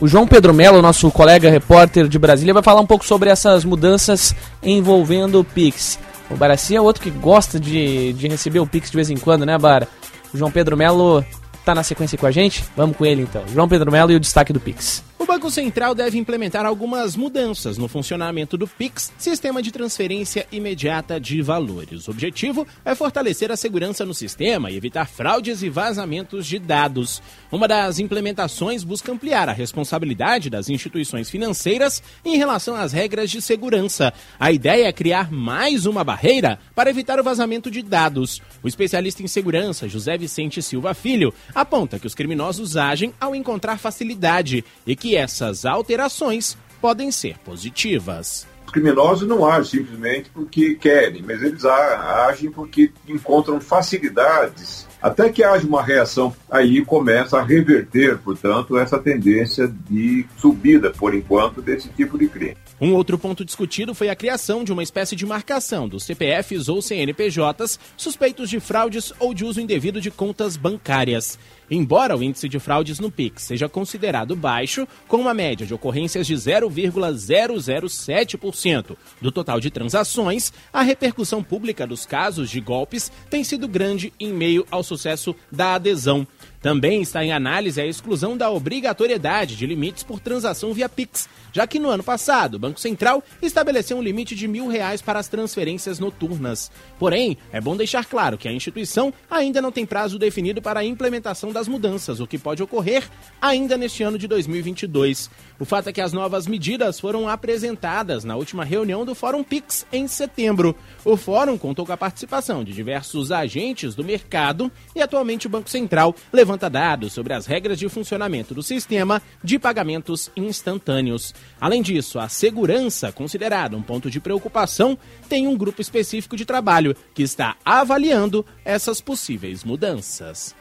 o João Pedro Melo, nosso colega repórter de Brasília, vai falar um pouco sobre essas mudanças envolvendo o Pix. O Barassi é outro que gosta de, de receber o Pix de vez em quando, né, Bara? O João Pedro Melo tá na sequência com a gente? Vamos com ele então. João Pedro Melo e o destaque do Pix. O Banco Central deve implementar algumas mudanças no funcionamento do PIX, sistema de transferência imediata de valores. O objetivo é fortalecer a segurança no sistema e evitar fraudes e vazamentos de dados. Uma das implementações busca ampliar a responsabilidade das instituições financeiras em relação às regras de segurança. A ideia é criar mais uma barreira para evitar o vazamento de dados. O especialista em segurança, José Vicente Silva Filho, aponta que os criminosos agem ao encontrar facilidade e que essas alterações podem ser positivas. Os criminosos não agem simplesmente porque querem, mas eles agem porque encontram facilidades até que haja uma reação, aí começa a reverter, portanto, essa tendência de subida, por enquanto, desse tipo de crime. Um outro ponto discutido foi a criação de uma espécie de marcação dos CPFs ou CNPJs suspeitos de fraudes ou de uso indevido de contas bancárias. Embora o índice de fraudes no Pix seja considerado baixo, com uma média de ocorrências de 0,007% do total de transações, a repercussão pública dos casos de golpes tem sido grande em meio ao sucesso da adesão. Também está em análise a exclusão da obrigatoriedade de limites por transação via Pix, já que no ano passado o Banco Central estabeleceu um limite de mil reais para as transferências noturnas. Porém, é bom deixar claro que a instituição ainda não tem prazo definido para a implementação das mudanças, o que pode ocorrer ainda neste ano de 2022. O fato é que as novas medidas foram apresentadas na última reunião do Fórum Pix em setembro. O fórum contou com a participação de diversos agentes do mercado e atualmente o Banco Central levanta dados sobre as regras de funcionamento do sistema de pagamentos instantâneos. Além disso, a segurança, considerada um ponto de preocupação, tem um grupo específico de trabalho que está avaliando essas possíveis mudanças.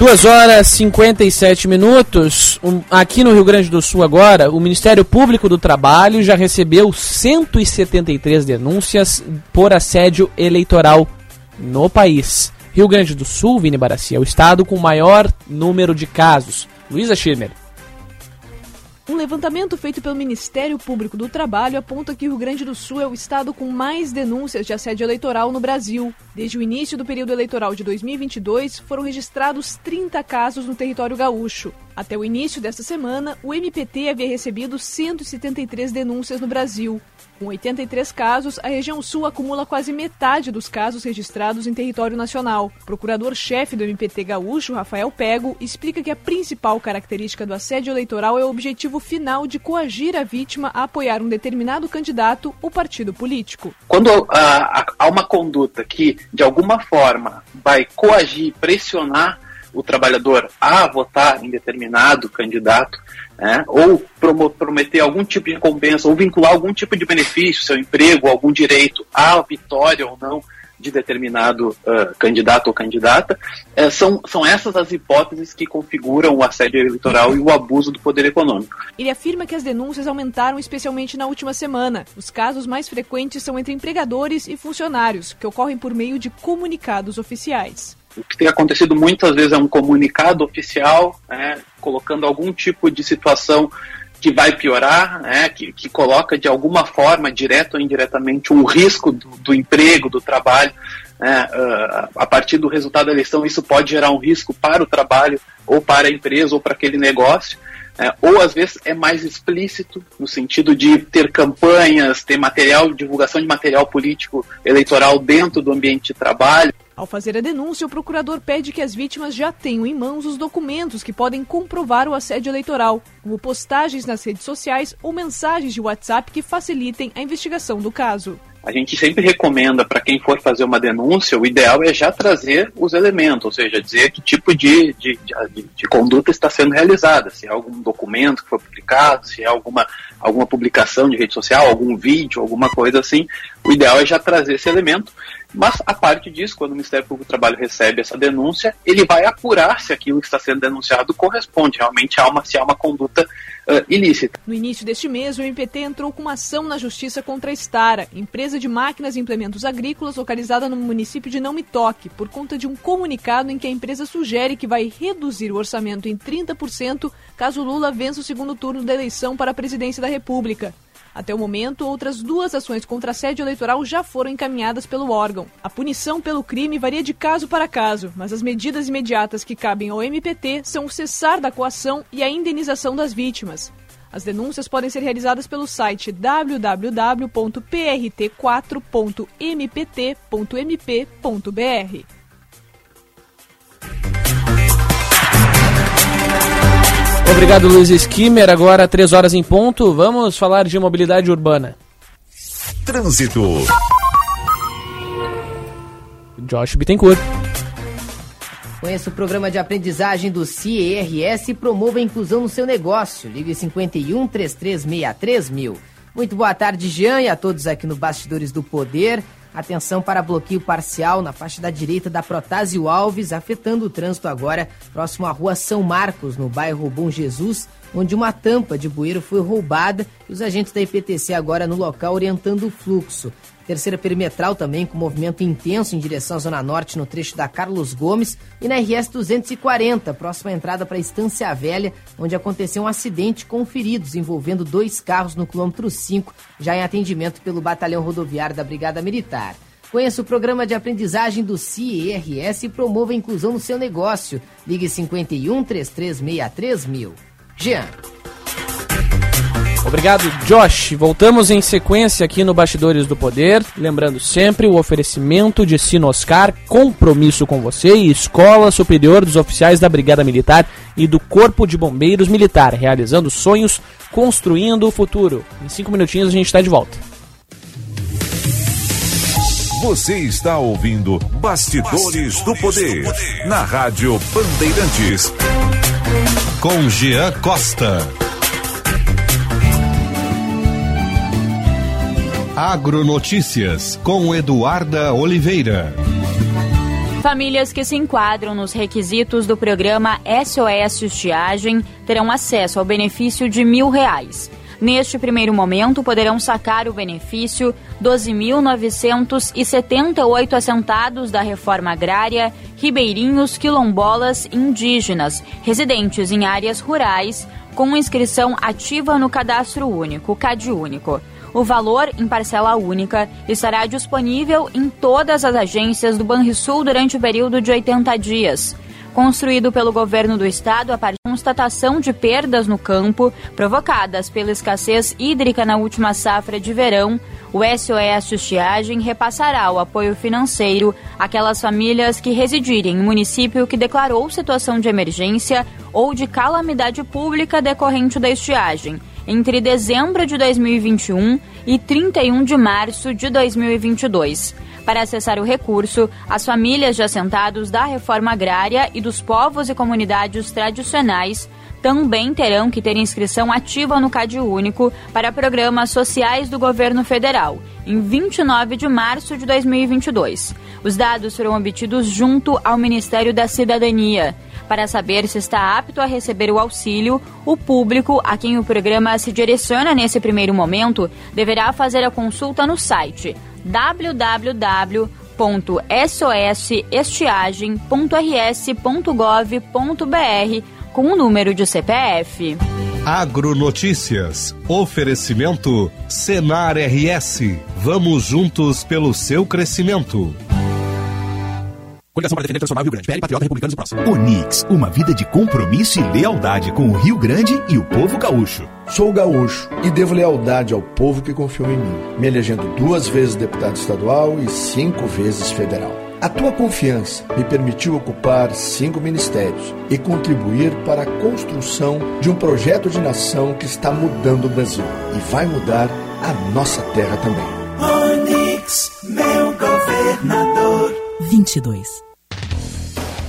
Duas horas e 57 minutos. Um, aqui no Rio Grande do Sul agora, o Ministério Público do Trabalho já recebeu 173 denúncias por assédio eleitoral no país. Rio Grande do Sul, Vini Barassi, é o estado com maior número de casos. Luísa Schirmer. Um levantamento feito pelo Ministério Público do Trabalho aponta que o Rio Grande do Sul é o estado com mais denúncias de assédio eleitoral no Brasil. Desde o início do período eleitoral de 2022, foram registrados 30 casos no território gaúcho. Até o início desta semana, o MPT havia recebido 173 denúncias no Brasil. Com 83 casos, a região sul acumula quase metade dos casos registrados em território nacional. Procurador-chefe do MPT gaúcho, Rafael Pego, explica que a principal característica do assédio eleitoral é o objetivo final de coagir a vítima a apoiar um determinado candidato ou partido político. Quando há, há uma conduta que, de alguma forma, vai coagir, pressionar o trabalhador a votar em determinado candidato, né, ou prometer algum tipo de recompensa, ou vincular algum tipo de benefício, seu emprego, algum direito à vitória ou não de determinado uh, candidato ou candidata, são, são essas as hipóteses que configuram o assédio eleitoral e o abuso do poder econômico. Ele afirma que as denúncias aumentaram especialmente na última semana. Os casos mais frequentes são entre empregadores e funcionários, que ocorrem por meio de comunicados oficiais. O que tem acontecido muitas vezes é um comunicado oficial, né, colocando algum tipo de situação que vai piorar, né, que, que coloca de alguma forma, direto ou indiretamente, um risco do, do emprego, do trabalho. Né, uh, a partir do resultado da eleição, isso pode gerar um risco para o trabalho, ou para a empresa, ou para aquele negócio. É, ou às vezes é mais explícito, no sentido de ter campanhas, ter material, divulgação de material político eleitoral dentro do ambiente de trabalho. Ao fazer a denúncia, o procurador pede que as vítimas já tenham em mãos os documentos que podem comprovar o assédio eleitoral, como postagens nas redes sociais ou mensagens de WhatsApp que facilitem a investigação do caso. A gente sempre recomenda para quem for fazer uma denúncia, o ideal é já trazer os elementos, ou seja, dizer que tipo de, de, de, de conduta está sendo realizada, se é algum documento que foi publicado, se é alguma, alguma publicação de rede social, algum vídeo, alguma coisa assim. O ideal é já trazer esse elemento mas, a parte disso, quando o Ministério Público do Trabalho recebe essa denúncia, ele vai apurar se aquilo que está sendo denunciado corresponde realmente a uma, se há uma conduta uh, ilícita. No início deste mês, o MPT entrou com uma ação na Justiça contra a Estara, empresa de máquinas e implementos agrícolas localizada no município de Não Me Toque, por conta de um comunicado em que a empresa sugere que vai reduzir o orçamento em 30% caso Lula vença o segundo turno da eleição para a presidência da República. Até o momento, outras duas ações contra assédio eleitoral já foram encaminhadas pelo órgão. A punição pelo crime varia de caso para caso, mas as medidas imediatas que cabem ao MPT são o cessar da coação e a indenização das vítimas. As denúncias podem ser realizadas pelo site www.prt4.mpt.mp.br. Obrigado, Luiz Skimmer. Agora, três horas em ponto, vamos falar de mobilidade urbana. Trânsito. Josh Bittencourt. Conheça o programa de aprendizagem do CIRS e promova a inclusão no seu negócio. Ligue 51 3363 mil. Muito boa tarde, Jean, e a todos aqui no Bastidores do Poder. Atenção para bloqueio parcial na faixa da direita da Protásio Alves, afetando o trânsito agora próximo à rua São Marcos, no bairro Bom Jesus, onde uma tampa de bueiro foi roubada e os agentes da IPTC agora no local orientando o fluxo. Terceira perimetral também com movimento intenso em direção à Zona Norte no trecho da Carlos Gomes e na RS 240, próxima entrada para Estância Velha, onde aconteceu um acidente com feridos envolvendo dois carros no quilômetro 5, já em atendimento pelo Batalhão Rodoviário da Brigada Militar. Conheça o programa de aprendizagem do CIRS e promova a inclusão no seu negócio. Ligue 51 3363 mil. Jean. Obrigado, Josh. Voltamos em sequência aqui no Bastidores do Poder. Lembrando sempre o oferecimento de Sinoscar, compromisso com você e Escola Superior dos Oficiais da Brigada Militar e do Corpo de Bombeiros Militar, realizando sonhos, construindo o futuro. Em cinco minutinhos a gente está de volta. Você está ouvindo Bastidores, Bastidores do, poder, do Poder na Rádio Bandeirantes. Com Jean Costa. Agronotícias com Eduarda Oliveira. Famílias que se enquadram nos requisitos do programa SOS Estiagem terão acesso ao benefício de mil reais. Neste primeiro momento, poderão sacar o benefício 12.978 assentados da reforma agrária, ribeirinhos, quilombolas indígenas, residentes em áreas rurais, com inscrição ativa no Cadastro Único, CadÚnico. O valor, em parcela única, estará disponível em todas as agências do Banrisul durante o período de 80 dias. Construído pelo governo do estado a partir da constatação de perdas no campo provocadas pela escassez hídrica na última safra de verão, o SOS Estiagem repassará o apoio financeiro àquelas famílias que residirem em município que declarou situação de emergência ou de calamidade pública decorrente da estiagem entre dezembro de 2021 e 31 de março de 2022. Para acessar o recurso, as famílias de assentados da reforma agrária e dos povos e comunidades tradicionais também terão que ter inscrição ativa no Cade Único para programas sociais do governo federal, em 29 de março de 2022. Os dados foram obtidos junto ao Ministério da Cidadania. Para saber se está apto a receber o auxílio, o público a quem o programa se direciona nesse primeiro momento deverá fazer a consulta no site www.sosestiagem.rs.gov.br com o número de CPF. Agronotícias. Oferecimento Senar RS. Vamos juntos pelo seu crescimento. Coligação para defender o Tradicional Rio Grande. PL Patriota Republicanos e Próximo. Onix, uma vida de compromisso e lealdade com o Rio Grande e o povo gaúcho. Sou gaúcho e devo lealdade ao povo que confiou em mim, me elegendo duas vezes deputado estadual e cinco vezes federal. A tua confiança me permitiu ocupar cinco ministérios e contribuir para a construção de um projeto de nação que está mudando o Brasil e vai mudar a nossa terra também. Onix, meu governador. 22.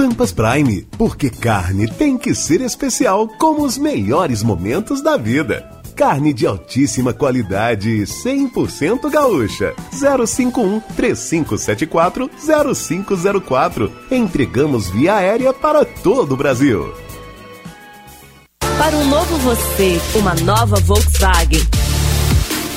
Pampas Prime, porque carne tem que ser especial como os melhores momentos da vida. Carne de altíssima qualidade, 100% gaúcha. 051 3574 0504. Entregamos via aérea para todo o Brasil. Para um novo você, uma nova Volkswagen.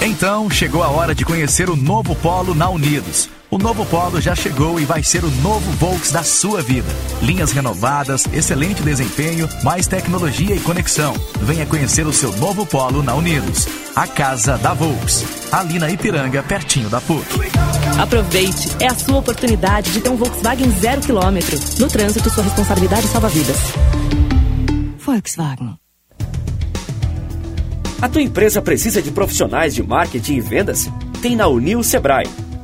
Então chegou a hora de conhecer o novo Polo na Unidos. O novo Polo já chegou e vai ser o novo Volks da sua vida. Linhas renovadas, excelente desempenho, mais tecnologia e conexão. Venha conhecer o seu novo Polo na Unidos. A casa da Volks. Ali na Ipiranga, pertinho da PUC. Aproveite, é a sua oportunidade de ter um Volkswagen zero quilômetro. No trânsito, sua responsabilidade salva vidas. Volkswagen. A tua empresa precisa de profissionais de marketing e vendas? Tem na Unil Sebrae.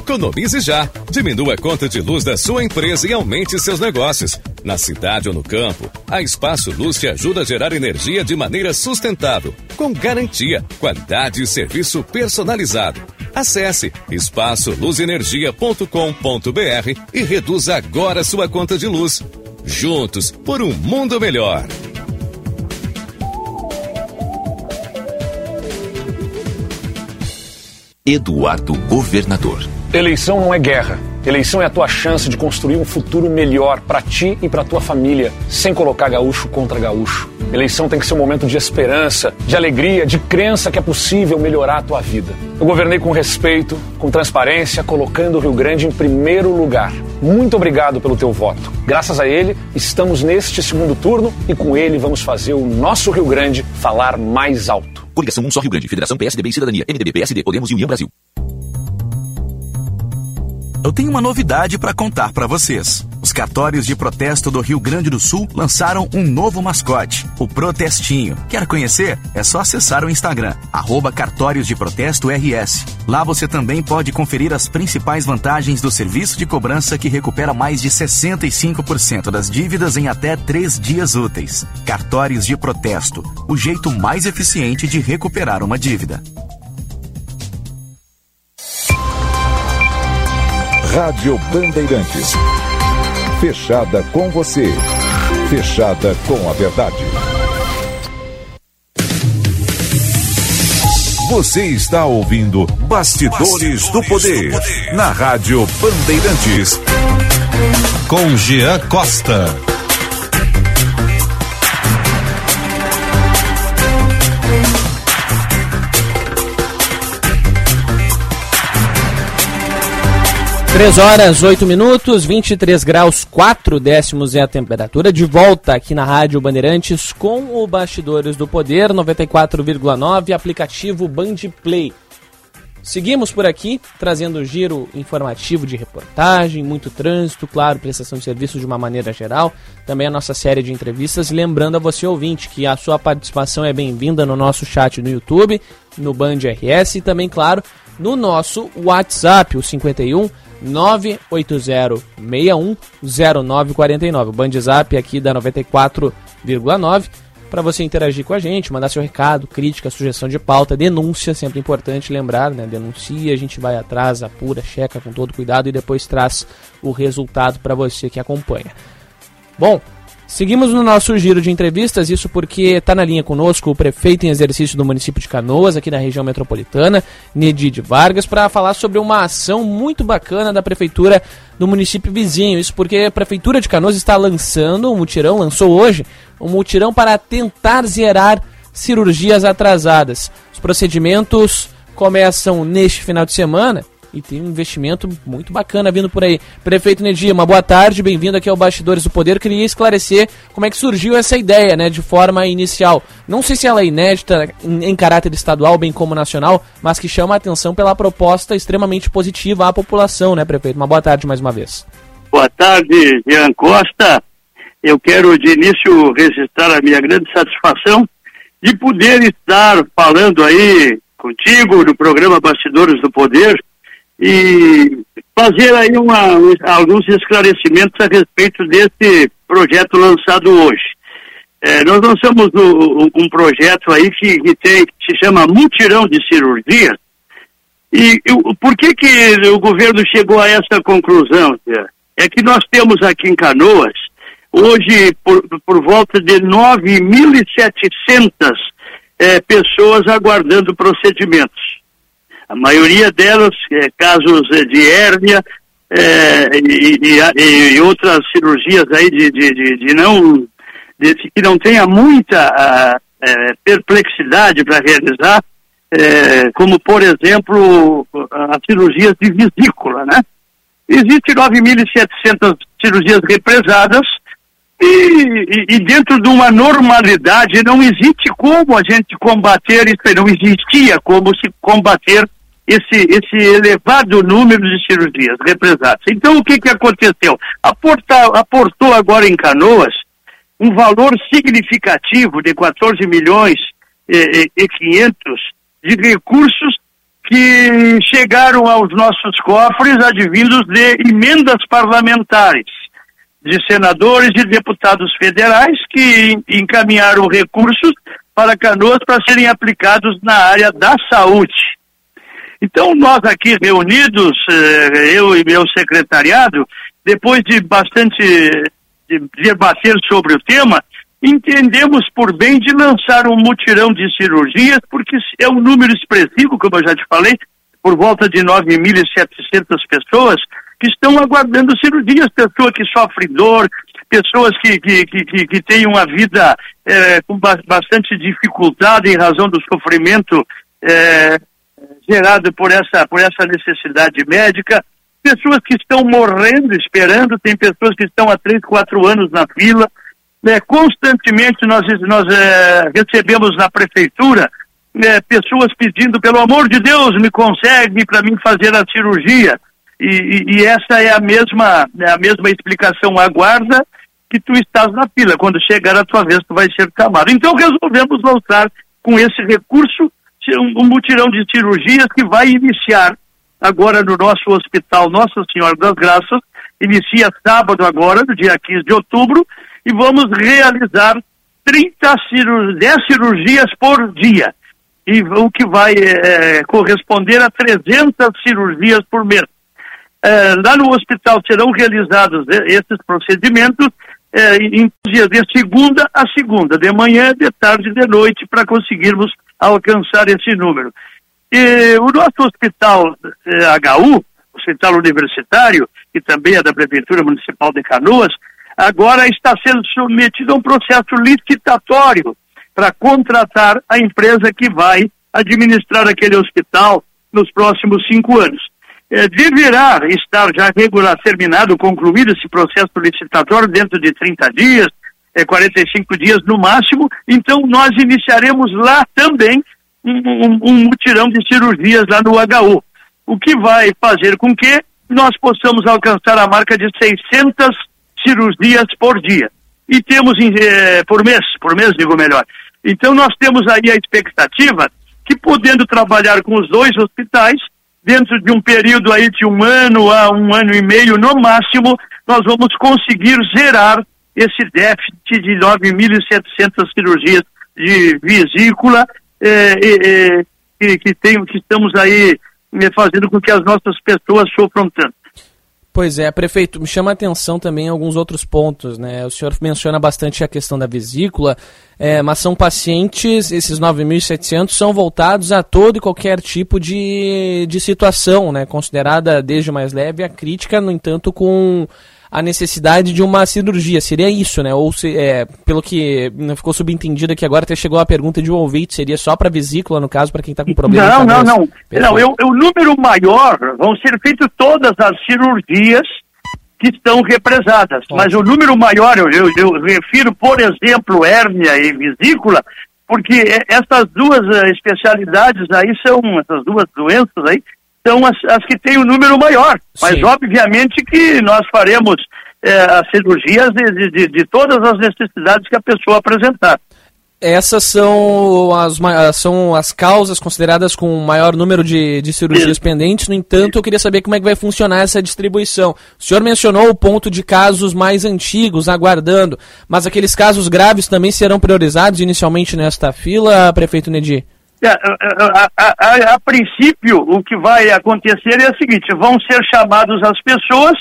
Economize já. Diminua a conta de luz da sua empresa e aumente seus negócios. Na cidade ou no campo, a Espaço Luz te ajuda a gerar energia de maneira sustentável, com garantia, qualidade e serviço personalizado. Acesse espaçoluzenergia.com.br e reduza agora sua conta de luz. Juntos por um mundo melhor. Eduardo Governador. Eleição não é guerra. Eleição é a tua chance de construir um futuro melhor para ti e para tua família, sem colocar gaúcho contra gaúcho. Eleição tem que ser um momento de esperança, de alegria, de crença que é possível melhorar a tua vida. Eu governei com respeito, com transparência, colocando o Rio Grande em primeiro lugar. muito obrigado pelo teu voto. Graças a ele, estamos neste segundo turno e com ele vamos fazer o nosso Rio Grande falar mais alto. Coligação Um Só Rio Grande, Federação PSDB e Cidadania, MDB, PSD, Podemos e União Brasil. Eu tenho uma novidade para contar para vocês. Os cartórios de protesto do Rio Grande do Sul lançaram um novo mascote, o Protestinho. Quer conhecer? É só acessar o Instagram, arroba Cartórios de Protesto RS. Lá você também pode conferir as principais vantagens do serviço de cobrança que recupera mais de 65% das dívidas em até três dias úteis. Cartórios de Protesto, o jeito mais eficiente de recuperar uma dívida. Rádio Bandeirantes. Fechada com você. Fechada com a verdade. Você está ouvindo Bastidores, do, Poder, na Rádio Bandeirantes. Com Jean Costa. Três horas, 8 minutos, 23 graus, 4 décimos é a temperatura. De volta aqui na Rádio Bandeirantes com o Bastidores do Poder 94,9, aplicativo Band Play. Seguimos por aqui, trazendo giro informativo de reportagem, muito trânsito, claro, prestação de serviços de uma maneira geral, também a nossa série de entrevistas. Lembrando a você, ouvinte, que a sua participação é bem-vinda no nosso chat no YouTube, no Band RS e também, claro, no nosso WhatsApp, o 51 980610949. O Band Zap aqui da 94,9 para você interagir com a gente, mandar seu recado, crítica, sugestão de pauta, denúncia, sempre importante lembrar, né? Denuncia, a gente vai atrás, apura, checa com todo cuidado e depois traz o resultado para você que acompanha. Bom, Seguimos no nosso giro de entrevistas, isso porque está na linha conosco o prefeito em exercício do município de Canoas, aqui na região metropolitana, Nedid Vargas, para falar sobre uma ação muito bacana da prefeitura do município vizinho. Isso porque a prefeitura de Canoas está lançando um mutirão, lançou hoje, um mutirão para tentar zerar cirurgias atrasadas. Os procedimentos começam neste final de semana e tem um investimento muito bacana vindo por aí. Prefeito Nedia, uma boa tarde, bem-vindo aqui ao Bastidores do Poder. Queria esclarecer como é que surgiu essa ideia, né, de forma inicial. Não sei se ela é inédita em, em caráter estadual, bem como nacional, mas que chama a atenção pela proposta extremamente positiva à população, né, prefeito? Uma boa tarde mais uma vez. Boa tarde, Jean Costa. Eu quero de início registrar a minha grande satisfação de poder estar falando aí contigo no programa Bastidores do Poder e fazer aí uma, alguns esclarecimentos a respeito desse projeto lançado hoje. É, nós lançamos um projeto aí que, que, tem, se chama Mutirão de Cirurgia. E, e por que, que o governo chegou a essa conclusão? É que nós temos aqui em Canoas, hoje, por, por volta de 9.700 é, pessoas aguardando procedimentos. A maioria delas, é, casos de hérnia é, e, e, e, outras cirurgias aí de, de, de, de não de, que não tenha muita a, é, perplexidade para realizar, é, como por exemplo as cirurgias de vesícula, né? Existem 9.700 cirurgias represadas e, e, dentro de uma normalidade não existe como a gente combater isso, não existia como se combater esse, esse elevado número de cirurgias represadas. Então, o que, que aconteceu? Aporta, aportou agora em Canoas um valor significativo de 14 milhões e, e 500 de recursos que chegaram aos nossos cofres advindos de emendas parlamentares de senadores e deputados federais que encaminharam recursos para Canoas para serem aplicados na área da saúde. Então, nós aqui reunidos, eh, eu e meu secretariado, depois de bastante de debater sobre o tema, entendemos por bem de lançar um mutirão de cirurgias, porque é um número expressivo, como eu já te falei, por volta de 9.700 pessoas que estão aguardando cirurgias, pessoas que sofrem dor, pessoas que, que, que, que têm uma vida é, com bastante dificuldade em razão do sofrimento é, gerado por essa, por essa necessidade médica. pessoas que estão morrendo esperando, tem pessoas que estão há três, quatro anos na fila. Né? Constantemente nós, nós é, recebemos na prefeitura né, pessoas pedindo, pelo amor de Deus, me consegue para mim fazer a cirurgia. E, e, e, essa é a mesma, é a mesma explicação. Aguarda que tu estás na fila. Quando chegar a tua vez, tu vai ser chamado. Então resolvemos lançar com esse recurso um, mutirão de cirurgias que vai iniciar agora no nosso hospital Nossa Senhora das Graças, inicia sábado agora, no dia 15 de outubro, e vamos realizar 30 cirurgias, 10 cirurgias por dia, e o que vai é, corresponder a 300 cirurgias por mês. É, lá no hospital serão realizados esses procedimentos é, em dias de segunda a segunda, de manhã, de tarde e de noite, para conseguirmos alcançar esse número. E o nosso hospital eh, HU, Hospital Universitário, que também é da Prefeitura Municipal de Canoas, agora está sendo submetido a um processo licitatório para contratar a empresa que vai administrar aquele hospital nos próximos cinco anos. É, deverá estar já regular, terminado, concluído esse processo licitatório dentro de 30 dias, é, 45 dias no máximo, então nós iniciaremos lá também um, um, um mutirão de cirurgias lá no HU, o que vai fazer com que nós possamos alcançar a marca de 600 cirurgias por dia. E temos eh, por mês, por mês digo melhor. Então nós temos aí a expectativa que podendo trabalhar com os dois hospitais, dentro de um período aí de um ano a um ano e meio no máximo, nós vamos conseguir zerar esse déficit de 9.700 cirurgias de vesícula é, é, que, que, tem, que estamos aí é, fazendo com que as nossas pessoas sofram tanto. Pois é, prefeito, me chama a atenção também alguns outros pontos, né? O senhor menciona bastante a questão da vesícula, é, mas são pacientes, esses 9.700 são voltados a todo e qualquer tipo de, de situação, né? Considerada desde mais leve a crítica, no entanto, com a necessidade de uma cirurgia. Seria isso, né? Ou se, é, pelo que ficou subentendido aqui agora, até chegou a pergunta de um ouvinte, seria só para vesícula, no caso, para quem está com problema Não, não, não. Não, eu, o número maior vão ser feitas todas as cirurgias que estão represadas. Mas o número maior, eu, eu, eu, refiro, por exemplo, hérnia e vesícula, porque essas duas uh, especialidades aí são, essas duas doenças aí, são as, as que têm o um número maior. Mas, Sim. obviamente, que nós faremos é, as cirurgias de, de, de, todas as necessidades que a pessoa apresentar. Essas são as, são as causas consideradas com maior número de, de cirurgias pendentes. No entanto, eu queria saber como é que vai funcionar essa distribuição. O senhor mencionou o ponto de casos mais antigos, aguardando, mas aqueles casos graves também serão priorizados inicialmente nesta fila, prefeito Nedir? É, a, a, a, a, princípio, o que vai acontecer é o seguinte: vão ser chamados as pessoas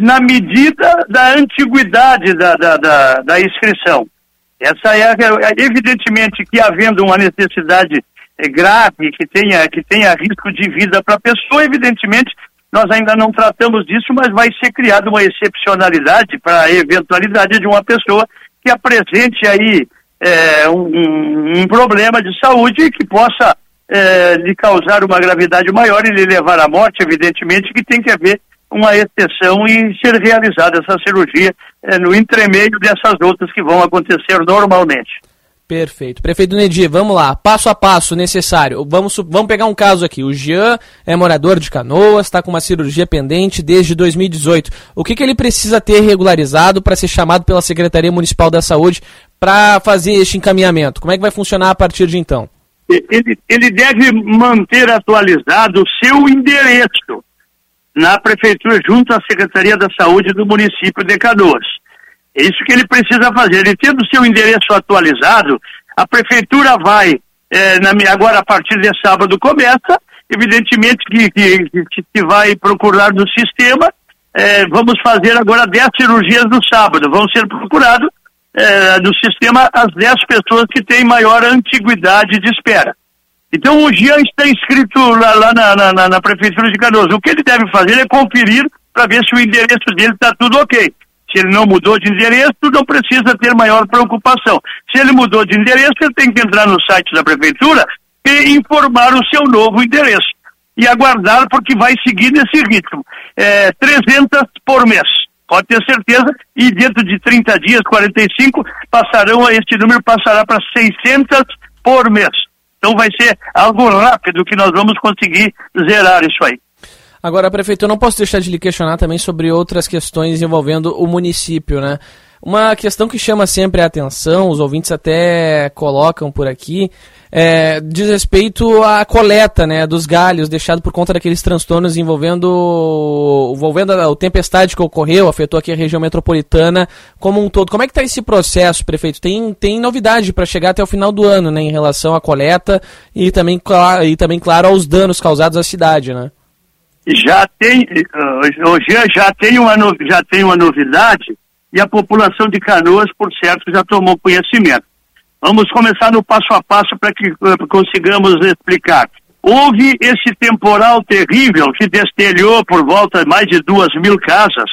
na medida da antiguidade da, da, da, da inscrição. Essa é, evidentemente que havendo uma necessidade é, grave, que tenha, que tenha risco de vida para a pessoa, evidentemente nós ainda não tratamos disso, mas vai ser criada uma excepcionalidade para a eventualidade de uma pessoa que apresente aí é, um, um, problema de saúde que possa é, lhe causar uma gravidade maior e lhe levar à morte, evidentemente que tem que haver uma exceção e ser realizada essa cirurgia é, no entremeio dessas outras que vão acontecer normalmente. Perfeito. Prefeito Nedir, vamos lá, passo a passo necessário. Vamos, vamos pegar um caso aqui. O Jean é morador de Canoas, está com uma cirurgia pendente desde 2018. O que, que ele precisa ter regularizado para ser chamado pela Secretaria Municipal da Saúde para fazer este encaminhamento? Como é que vai funcionar a partir de então? Ele, ele deve manter atualizado o seu endereço na Prefeitura, junto à Secretaria da Saúde do município de Canoas. É isso que ele precisa fazer. Ele tendo seu endereço atualizado, a prefeitura vai, é, na, agora a partir de sábado começa, evidentemente que, que, que vai procurar no sistema, é, vamos fazer agora 10 cirurgias no sábado, vão ser procurados é, no sistema as 10 pessoas que têm maior antiguidade de espera. Então o Jean está inscrito lá, lá na, na, na, Prefeitura de Canoas. O que ele deve fazer é conferir para ver se o endereço dele está tudo ok. Se ele não mudou de endereço, não precisa ter maior preocupação. Se ele mudou de endereço, ele tem que entrar no site da prefeitura e informar o seu novo endereço. E aguardar, porque vai seguir nesse ritmo. é, 300 por mês. Pode ter certeza, e dentro de 30 dias, 45, passarão, este número passará para 600 por mês. Então vai ser algo rápido que nós vamos conseguir zerar isso aí. Agora, prefeito, eu não posso deixar de lhe questionar também sobre outras questões envolvendo o município, né? Uma questão que chama sempre a atenção, os ouvintes até colocam por aqui, é, diz respeito à coleta né, dos galhos deixado por conta daqueles transtornos envolvendo, envolvendo a, a tempestade que ocorreu, afetou aqui a região metropolitana como um todo. Como é que está esse processo, prefeito? Tem, tem novidade para chegar até o final do ano né, em relação à coleta e também, e também, claro, aos danos causados à cidade, né? Já tem, hoje já tem uma, já tem uma novidade e a população de Canoas, por certo, já tomou conhecimento. Vamos começar no passo a passo para que uh, consigamos explicar. Houve esse temporal terrível que destelhou por volta mais de duas mil casas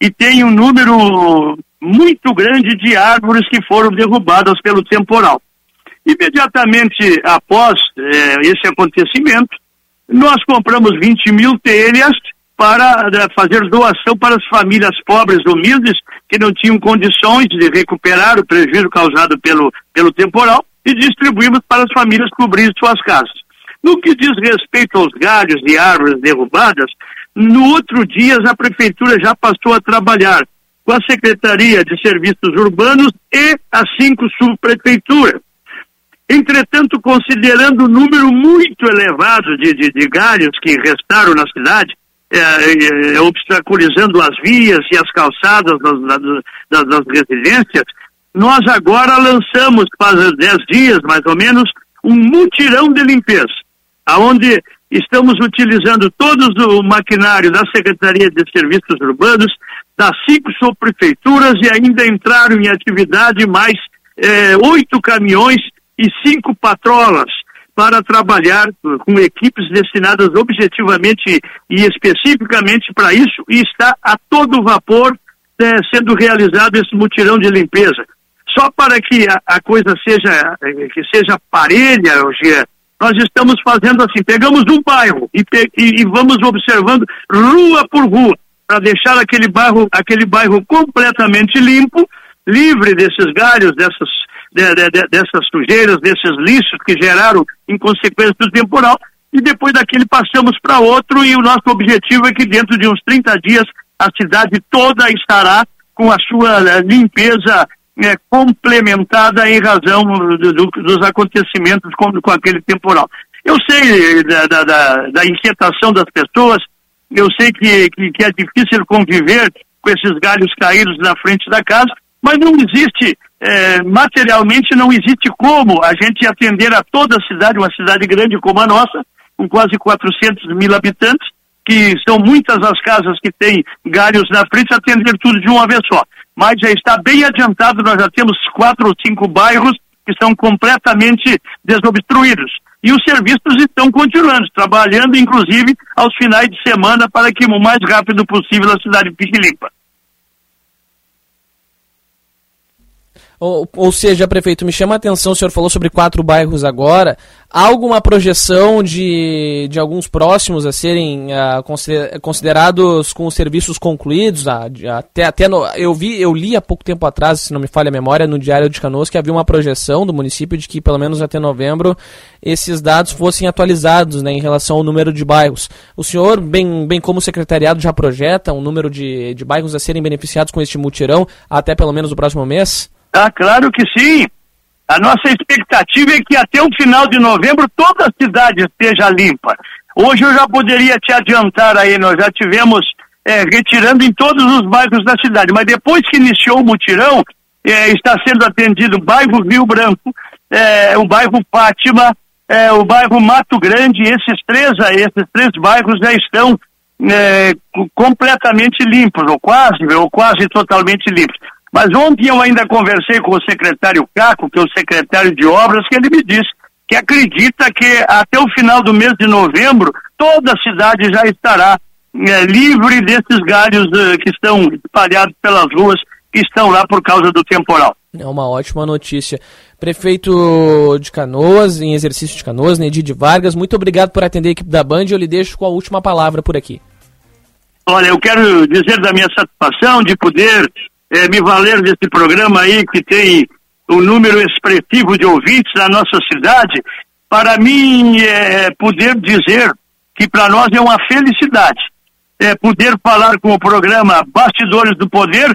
e tem um número muito grande de árvores que foram derrubadas pelo temporal. Imediatamente após eh, esse acontecimento, nós compramos 20 mil telhas para eh, fazer doação para as famílias pobres, humildes, que não tinham condições de recuperar o prejuízo causado pelo, pelo temporal e distribuímos para as famílias cobrir suas casas. No que diz respeito aos galhos e árvores derrubadas, no outro dia a prefeitura já passou a trabalhar com a Secretaria de Serviços Urbanos e as cinco subprefeituras. Entretanto, considerando o número muito elevado de, de, de galhos que restaram na cidade, é, é, é, obstaculizando as vias e as calçadas das, das, das, residências, nós agora lançamos, faz 10 dias mais ou menos, um mutirão de limpeza, aonde estamos utilizando todo o maquinário da Secretaria de Serviços Urbanos, das cinco subprefeituras e ainda entraram em atividade mais é, oito caminhões e cinco patrolas para trabalhar com equipes destinadas objetivamente e especificamente para isso e está a todo vapor é, sendo realizado esse mutirão de limpeza. Só para que a, a coisa seja é, que seja parelha, Roger, nós estamos fazendo assim, pegamos um bairro e, e, e vamos observando rua por rua para deixar aquele bairro, aquele bairro completamente limpo, livre desses galhos, dessas de, de, de, dessas sujeiras, desses lixos que geraram em consequência do temporal, e depois daquele passamos para outro, e o nosso objetivo é que dentro de uns 30 dias a cidade toda estará com a sua eh, limpeza é, complementada em razão do, do, dos acontecimentos com, com, aquele temporal. Eu sei da, da, da, da inquietação das pessoas, eu sei que, que, que, é difícil conviver com esses galhos caídos na frente da casa, mas não existe é, materialmente não existe como a gente atender a toda a cidade, uma cidade grande como a nossa, com quase 400 mil habitantes, que são muitas as casas que têm galhos na frente, atender tudo de uma vez só. Mas já está bem adiantado, nós já temos quatro ou cinco bairros que estão completamente desobstruídos. E os serviços estão continuando, trabalhando inclusive aos finais de semana para que o mais rápido possível a cidade fique limpa. Ou, ou seja, prefeito, me chama a atenção, o senhor falou sobre quatro bairros agora. Há alguma projeção de, de alguns próximos a serem uh, considerados com os serviços concluídos? Uh, até até no, eu, vi, eu li há pouco tempo atrás, se não me falha a memória, no Diário de Canoas, que havia uma projeção do município de que pelo menos até novembro esses dados fossem atualizados né, em relação ao número de bairros. O senhor, bem, bem como o secretariado, já projeta um número de, de bairros a serem beneficiados com este mutirão até pelo menos o próximo mês? Ah, claro que sim. A nossa expectativa é que até o final de novembro toda a cidade esteja limpa. Hoje eu já poderia te adiantar aí, nós já tivemos é, retirando em todos os bairros da cidade, mas depois que iniciou o mutirão, é, está sendo atendido o bairro Rio Branco, é, o bairro Fátima, é, o bairro Mato Grande, esses três, esses três bairros já estão é, completamente limpos, ou quase, ou quase totalmente limpos. Mas ontem eu ainda conversei com o secretário Caco, que é o secretário de obras, que ele me disse que acredita que até o final do mês de novembro toda a cidade já estará é, livre desses galhos uh, que estão espalhados pelas ruas que estão lá por causa do temporal. É uma ótima notícia. Prefeito de Canoas, em exercício de Canoas, Nedir de Vargas, muito obrigado por atender a equipe da Band. Eu lhe deixo com a última palavra por aqui. Olha, eu quero dizer da minha satisfação de poder eh, me valer desse programa aí que tem um número expressivo de ouvintes na nossa cidade, para mim é, poder dizer que para nós é uma felicidade é, poder falar com o programa Bastidores do Poder,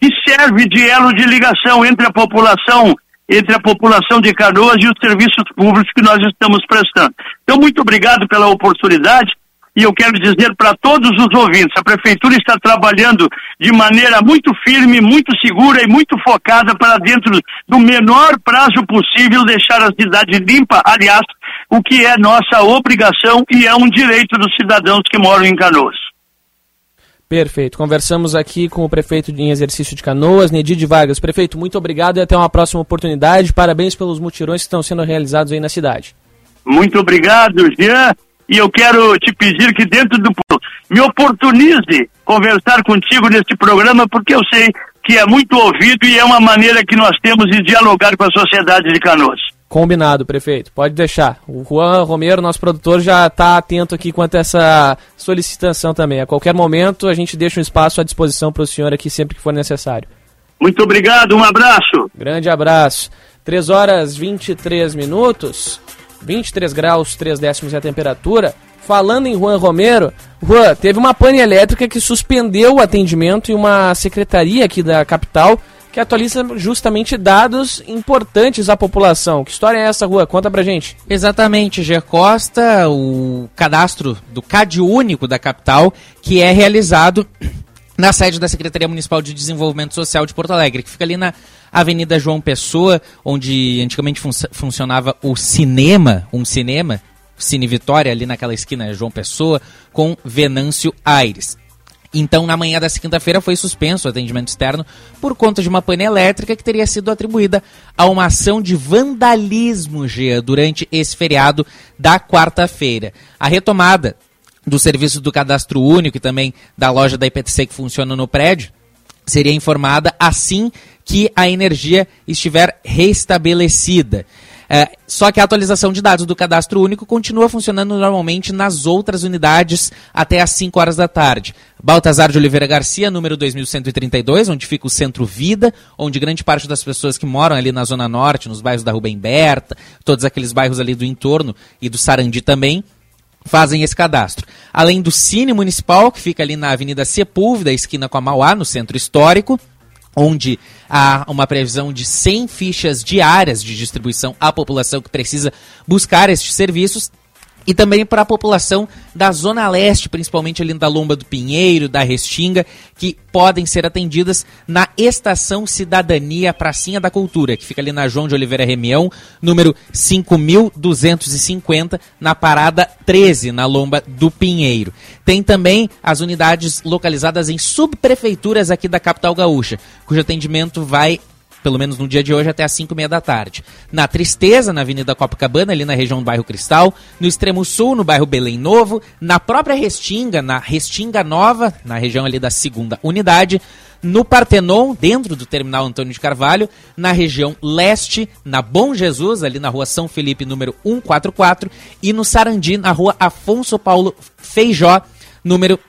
que serve de elo de ligação entre a população, entre a população de Canoas e os serviços públicos que nós estamos prestando. Então, muito obrigado pela oportunidade. E eu quero dizer para todos os ouvintes, a prefeitura está trabalhando de maneira muito firme, muito segura e muito focada para dentro do menor prazo possível deixar a cidade limpa, aliás, o que é nossa obrigação e é um direito dos cidadãos que moram em Canoas. Perfeito. Conversamos aqui com o prefeito em exercício de Canoas, Nedir de Vargas. Prefeito, muito obrigado e até uma próxima oportunidade. Parabéns pelos mutirões que estão sendo realizados aí na cidade. Muito obrigado, Jean e eu quero te pedir que dentro do me oportunize conversar contigo neste programa, porque eu sei que é muito ouvido e é uma maneira que nós temos de dialogar com a sociedade de Canoas. Combinado, prefeito. Pode deixar. O Juan Romero, nosso produtor, já está atento aqui quanto a essa solicitação também. A qualquer momento a gente deixa um espaço à disposição para o senhor aqui sempre que for necessário. Muito obrigado, um abraço. Grande abraço. 3 horas 23 minutos. 23 graus, 3 décimos é a temperatura. Falando em Juan Romero, Juan, teve uma pane elétrica que suspendeu o atendimento em uma secretaria aqui da capital que atualiza justamente dados importantes à população. Que história é essa, Juan? Conta pra gente. Exatamente, Ger Costa, o cadastro do CAD único da capital, que é realizado na sede da Secretaria Municipal de Desenvolvimento Social de Porto Alegre, que fica ali na Avenida João Pessoa, onde antigamente fun funcionava o cinema, um cinema, Cine Vitória, ali naquela esquina João Pessoa, com Venâncio Aires. Então, na manhã dessa quinta-feira, foi suspenso o atendimento externo por conta de uma pane elétrica que teria sido atribuída a uma ação de vandalismo, Gia, durante esse feriado da quarta-feira. A retomada do serviço do cadastro único e também da loja da IPTC que funciona no prédio seria informada assim que a energia estiver restabelecida. É, só que a atualização de dados do cadastro único continua funcionando normalmente nas outras unidades até às 5 horas da tarde. Baltazar de Oliveira Garcia, número 2132, onde fica o Centro Vida, onde grande parte das pessoas que moram ali na Zona Norte, nos bairros da Rubem Berta, todos aqueles bairros ali do entorno e do Sarandi também, fazem esse cadastro. Além do Cine Municipal, que fica ali na Avenida Sepúlveda, esquina com a Mauá, no Centro Histórico, onde há uma previsão de 100 fichas diárias de distribuição à população que precisa buscar estes serviços e também para a população da Zona Leste, principalmente ali da Lomba do Pinheiro, da Restinga, que podem ser atendidas na Estação Cidadania Pracinha da Cultura, que fica ali na João de Oliveira Remião, número 5250, na parada 13, na Lomba do Pinheiro. Tem também as unidades localizadas em subprefeituras aqui da capital gaúcha, cujo atendimento vai pelo menos no dia de hoje, até às 5 e meia da tarde. Na Tristeza, na Avenida Copacabana, ali na região do bairro Cristal. No extremo sul, no bairro Belém Novo. Na própria Restinga, na Restinga Nova, na região ali da segunda unidade. No Partenon, dentro do terminal Antônio de Carvalho, na região leste, na Bom Jesus, ali na rua São Felipe, número 144, e no Sarandi, na rua Afonso Paulo Feijó, número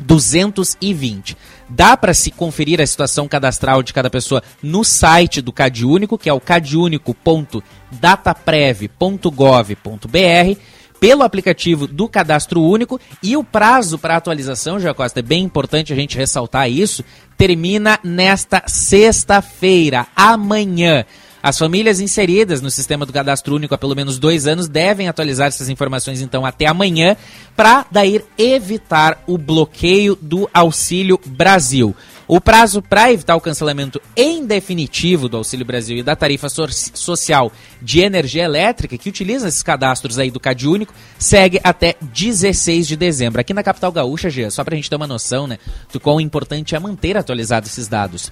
220. Dá para se conferir a situação cadastral de cada pessoa no site do CadÚnico, que é o cadúnico.dataprev.gov.br, pelo aplicativo do Cadastro Único e o prazo para atualização, Jacosta, é bem importante a gente ressaltar isso, termina nesta sexta-feira, amanhã. As famílias inseridas no sistema do cadastro único há pelo menos dois anos devem atualizar essas informações então até amanhã para daí evitar o bloqueio do Auxílio Brasil. O prazo para evitar o cancelamento em definitivo do Auxílio Brasil e da tarifa so social de energia elétrica, que utiliza esses cadastros aí do Cade Único, segue até 16 de dezembro. Aqui na capital gaúcha, Gia, só para a gente ter uma noção né, do quão importante é manter atualizados esses dados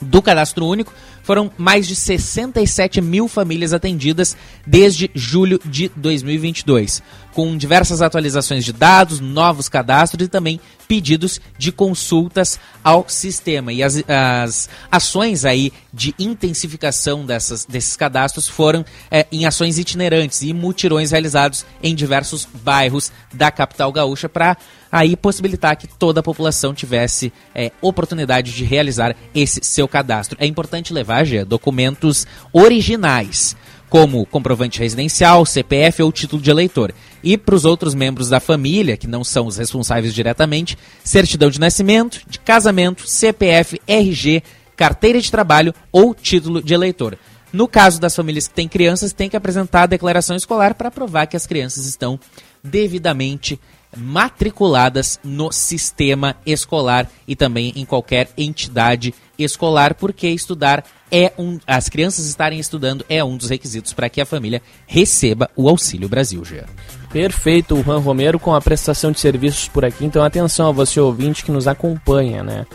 do cadastro único, foram mais de 67 mil famílias atendidas desde julho de 2022, com diversas atualizações de dados, novos cadastros e também pedidos de consultas ao sistema. E as, as ações aí de intensificação dessas, desses cadastros foram é, em ações itinerantes e mutirões realizados em diversos bairros da capital gaúcha para aí possibilitar que toda a população tivesse é, oportunidade de realizar esse seu cadastro. É importante levar, já documentos originais, como comprovante residencial, CPF ou título de eleitor. E para os outros membros da família, que não são os responsáveis diretamente, certidão de nascimento, de casamento, CPF, RG, carteira de trabalho ou título de eleitor. No caso das famílias que têm crianças, tem que apresentar a declaração escolar para provar que as crianças estão devidamente matriculadas no sistema escolar e também em qualquer entidade escolar, porque estudar é um. As crianças estarem estudando é um dos requisitos para que a família receba o Auxílio Brasil, Jean. Perfeito, o Juan Romero com a prestação de serviços por aqui. Então, atenção a você ouvinte que nos acompanha, né?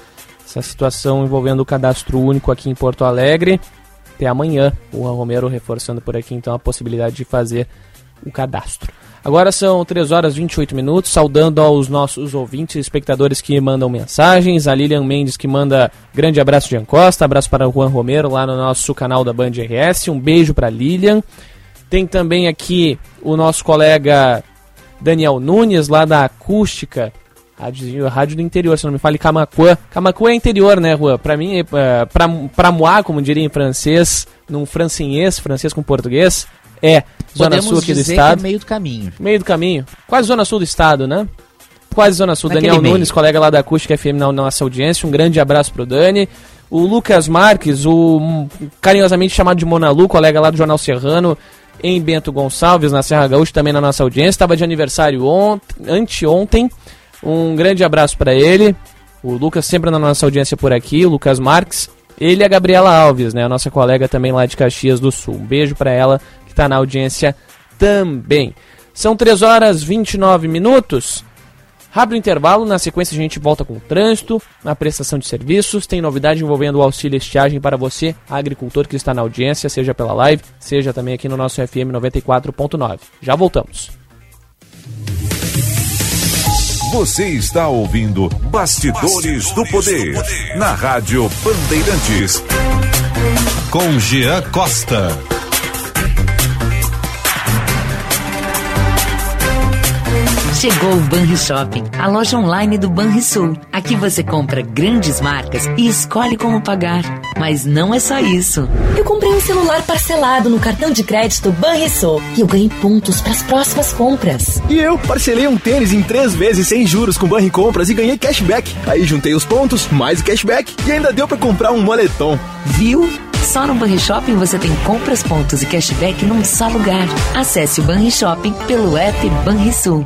Essa situação envolvendo o cadastro único aqui em Porto Alegre. Até amanhã, o Juan Romero reforçando por aqui, então, a possibilidade de fazer o cadastro. Agora são 3 horas e 28 minutos, saudando aos nossos ouvintes e espectadores que mandam mensagens, a Lilian Mendes que manda grande abraço de Ancosta, abraço para o Juan Romero lá no nosso canal da Band RS, um beijo para Lilian. Tem também aqui o nosso colega Daniel Nunes, lá da Acústica, rádio, rádio do interior, se não me fale Camacuã. Camacuã é interior, né, Juan? Para mim, é, pra, pra moi, como diria em francês, num francinhês, francês com português, é zona Podemos sul aqui do dizer estado. é meio do caminho. Meio do caminho. Quase zona sul do estado, né? Quase zona sul. Naquele Daniel meio. Nunes, colega lá da Acústica FM na nossa audiência. Um grande abraço pro Dani. O Lucas Marques, o carinhosamente chamado de Monalu, colega lá do Jornal Serrano, em Bento Gonçalves, na Serra Gaúcha, também na nossa audiência. Estava de aniversário ont anteontem. Um grande abraço para ele. O Lucas sempre na nossa audiência por aqui, o Lucas Marques. Ele e a Gabriela Alves, né, a nossa colega também lá de Caxias do Sul. Um beijo para ela que está na audiência também. São 3 horas 29 minutos. Rápido intervalo, na sequência a gente volta com o trânsito, na prestação de serviços, tem novidade envolvendo o auxílio estiagem para você, agricultor que está na audiência, seja pela live, seja também aqui no nosso FM 94.9. Já voltamos. Você está ouvindo Bastidores, do, Poder, na Rádio Bandeirantes. Com Jean Costa. Chegou o Banrisul, a loja online do Banrisul. Aqui você compra grandes marcas e escolhe como pagar. Mas não é só isso. Eu comprei um celular parcelado no cartão de crédito Banrisul e eu ganhei pontos para as próximas compras. E eu parcelei um tênis em três vezes sem juros com Banri Compras e ganhei cashback. Aí juntei os pontos, mais o cashback e ainda deu para comprar um moletom. Viu? Só no Banrishopping você tem compras, pontos e cashback num só lugar. Acesse o Banrishopping pelo app Banrisul.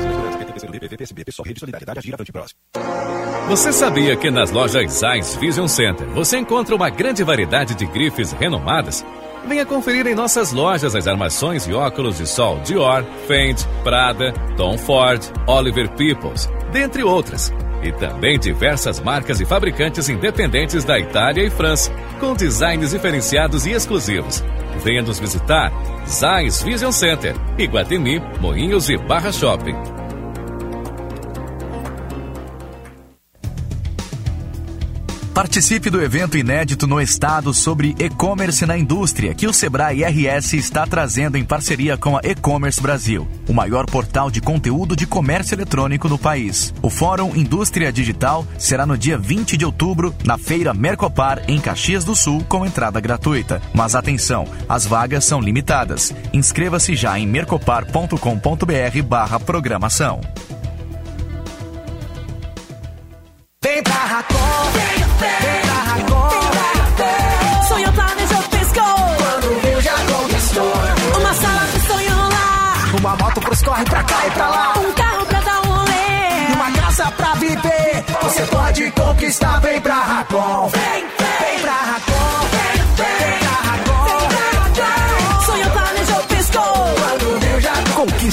Você sabia que nas lojas Zeiss Vision Center você encontra uma grande variedade de grifes renomadas? Venha conferir em nossas lojas as armações e óculos de sol Dior, Fendi, Prada, Tom Ford, Oliver Peoples, dentre outras. E também diversas marcas e fabricantes independentes da Itália e França, com designs diferenciados e exclusivos. Venha nos visitar, Zeiss Vision Center, Iguatemi, Moinhos e Barra Shopping. Participe do evento inédito no estado sobre e-commerce na indústria que o Sebrae RS está trazendo em parceria com a E-Commerce Brasil, o maior portal de conteúdo de comércio eletrônico no país. O Fórum Indústria Digital será no dia 20 de outubro na Feira Mercopar em Caxias do Sul com entrada gratuita. Mas atenção, as vagas são limitadas. Inscreva-se já em mercopar.com.br/barra Corre pra cá e pra lá. Um carro pra dar um rolê. E uma casa pra viver. Você pode conquistar, vem pra Racon. Vem,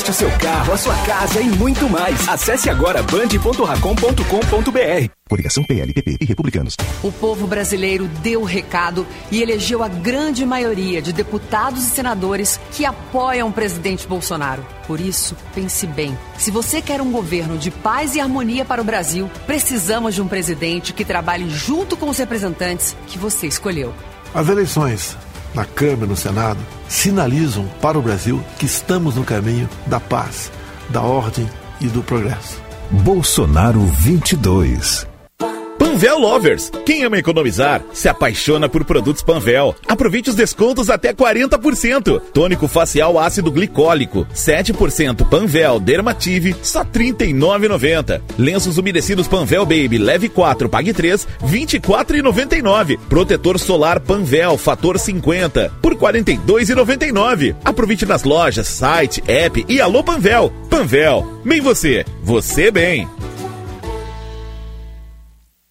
o seu carro, a sua casa e muito mais. Acesse agora band.racom.com.br. Coligação PLPP e Republicanos. O povo brasileiro deu o recado e elegeu a grande maioria de deputados e senadores que apoiam o presidente Bolsonaro. Por isso, pense bem. Se você quer um governo de paz e harmonia para o Brasil, precisamos de um presidente que trabalhe junto com os representantes que você escolheu. As eleições na Câmara e no Senado sinalizam para o Brasil que estamos no caminho da paz, da ordem e do progresso. Bolsonaro 22. Panvel Lovers. Quem ama economizar se apaixona por produtos Panvel. Aproveite os descontos até 40%. Tônico facial ácido glicólico, 7% Panvel Dermative, só R$ 39,90. Lenços umedecidos Panvel Baby, leve 4, pague 3, R$ 24,99. Protetor solar Panvel fator 50, por R$ 42,99. Aproveite nas lojas, site, app e Alô Panvel. Panvel, bem você, você bem.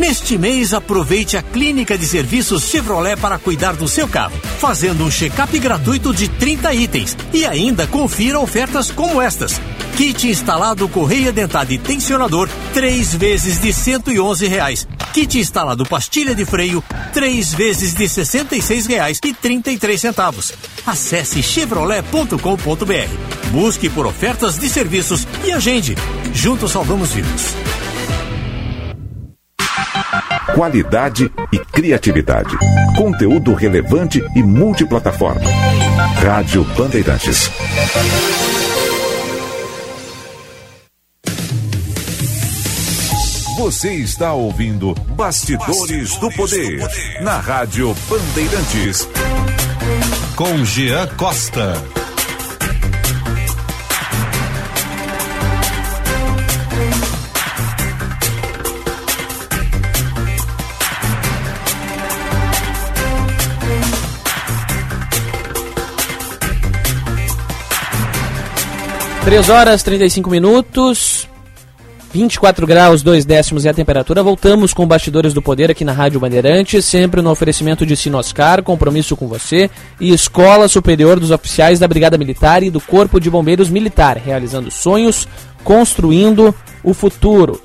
Neste mês, aproveite a clínica de serviços Chevrolet para cuidar do seu carro, fazendo um check-up gratuito de 30 itens e ainda confira ofertas como estas. Kit instalado correia dentada e tensionador, 3 vezes de 111 reais. Kit instalado pastilha de freio, 3 vezes de 66 reais e 33 centavos. Acesse chevrolet.com.br. Busque por ofertas de serviços e agende. Juntos salvamos vidas. Qualidade e criatividade. Conteúdo relevante e multiplataforma. Rádio Bandeirantes. Você está ouvindo Bastidores, do, Poder, na Rádio Bandeirantes. Com Jean Costa. Três horas 35 minutos, 24 graus, 2 décimos é a temperatura. Voltamos com Bastidores do Poder aqui na Rádio Bandeirantes, sempre no oferecimento de Sinoscar, compromisso com você, e Escola Superior dos Oficiais da Brigada Militar e do Corpo de Bombeiros Militar, realizando sonhos, construindo o futuro.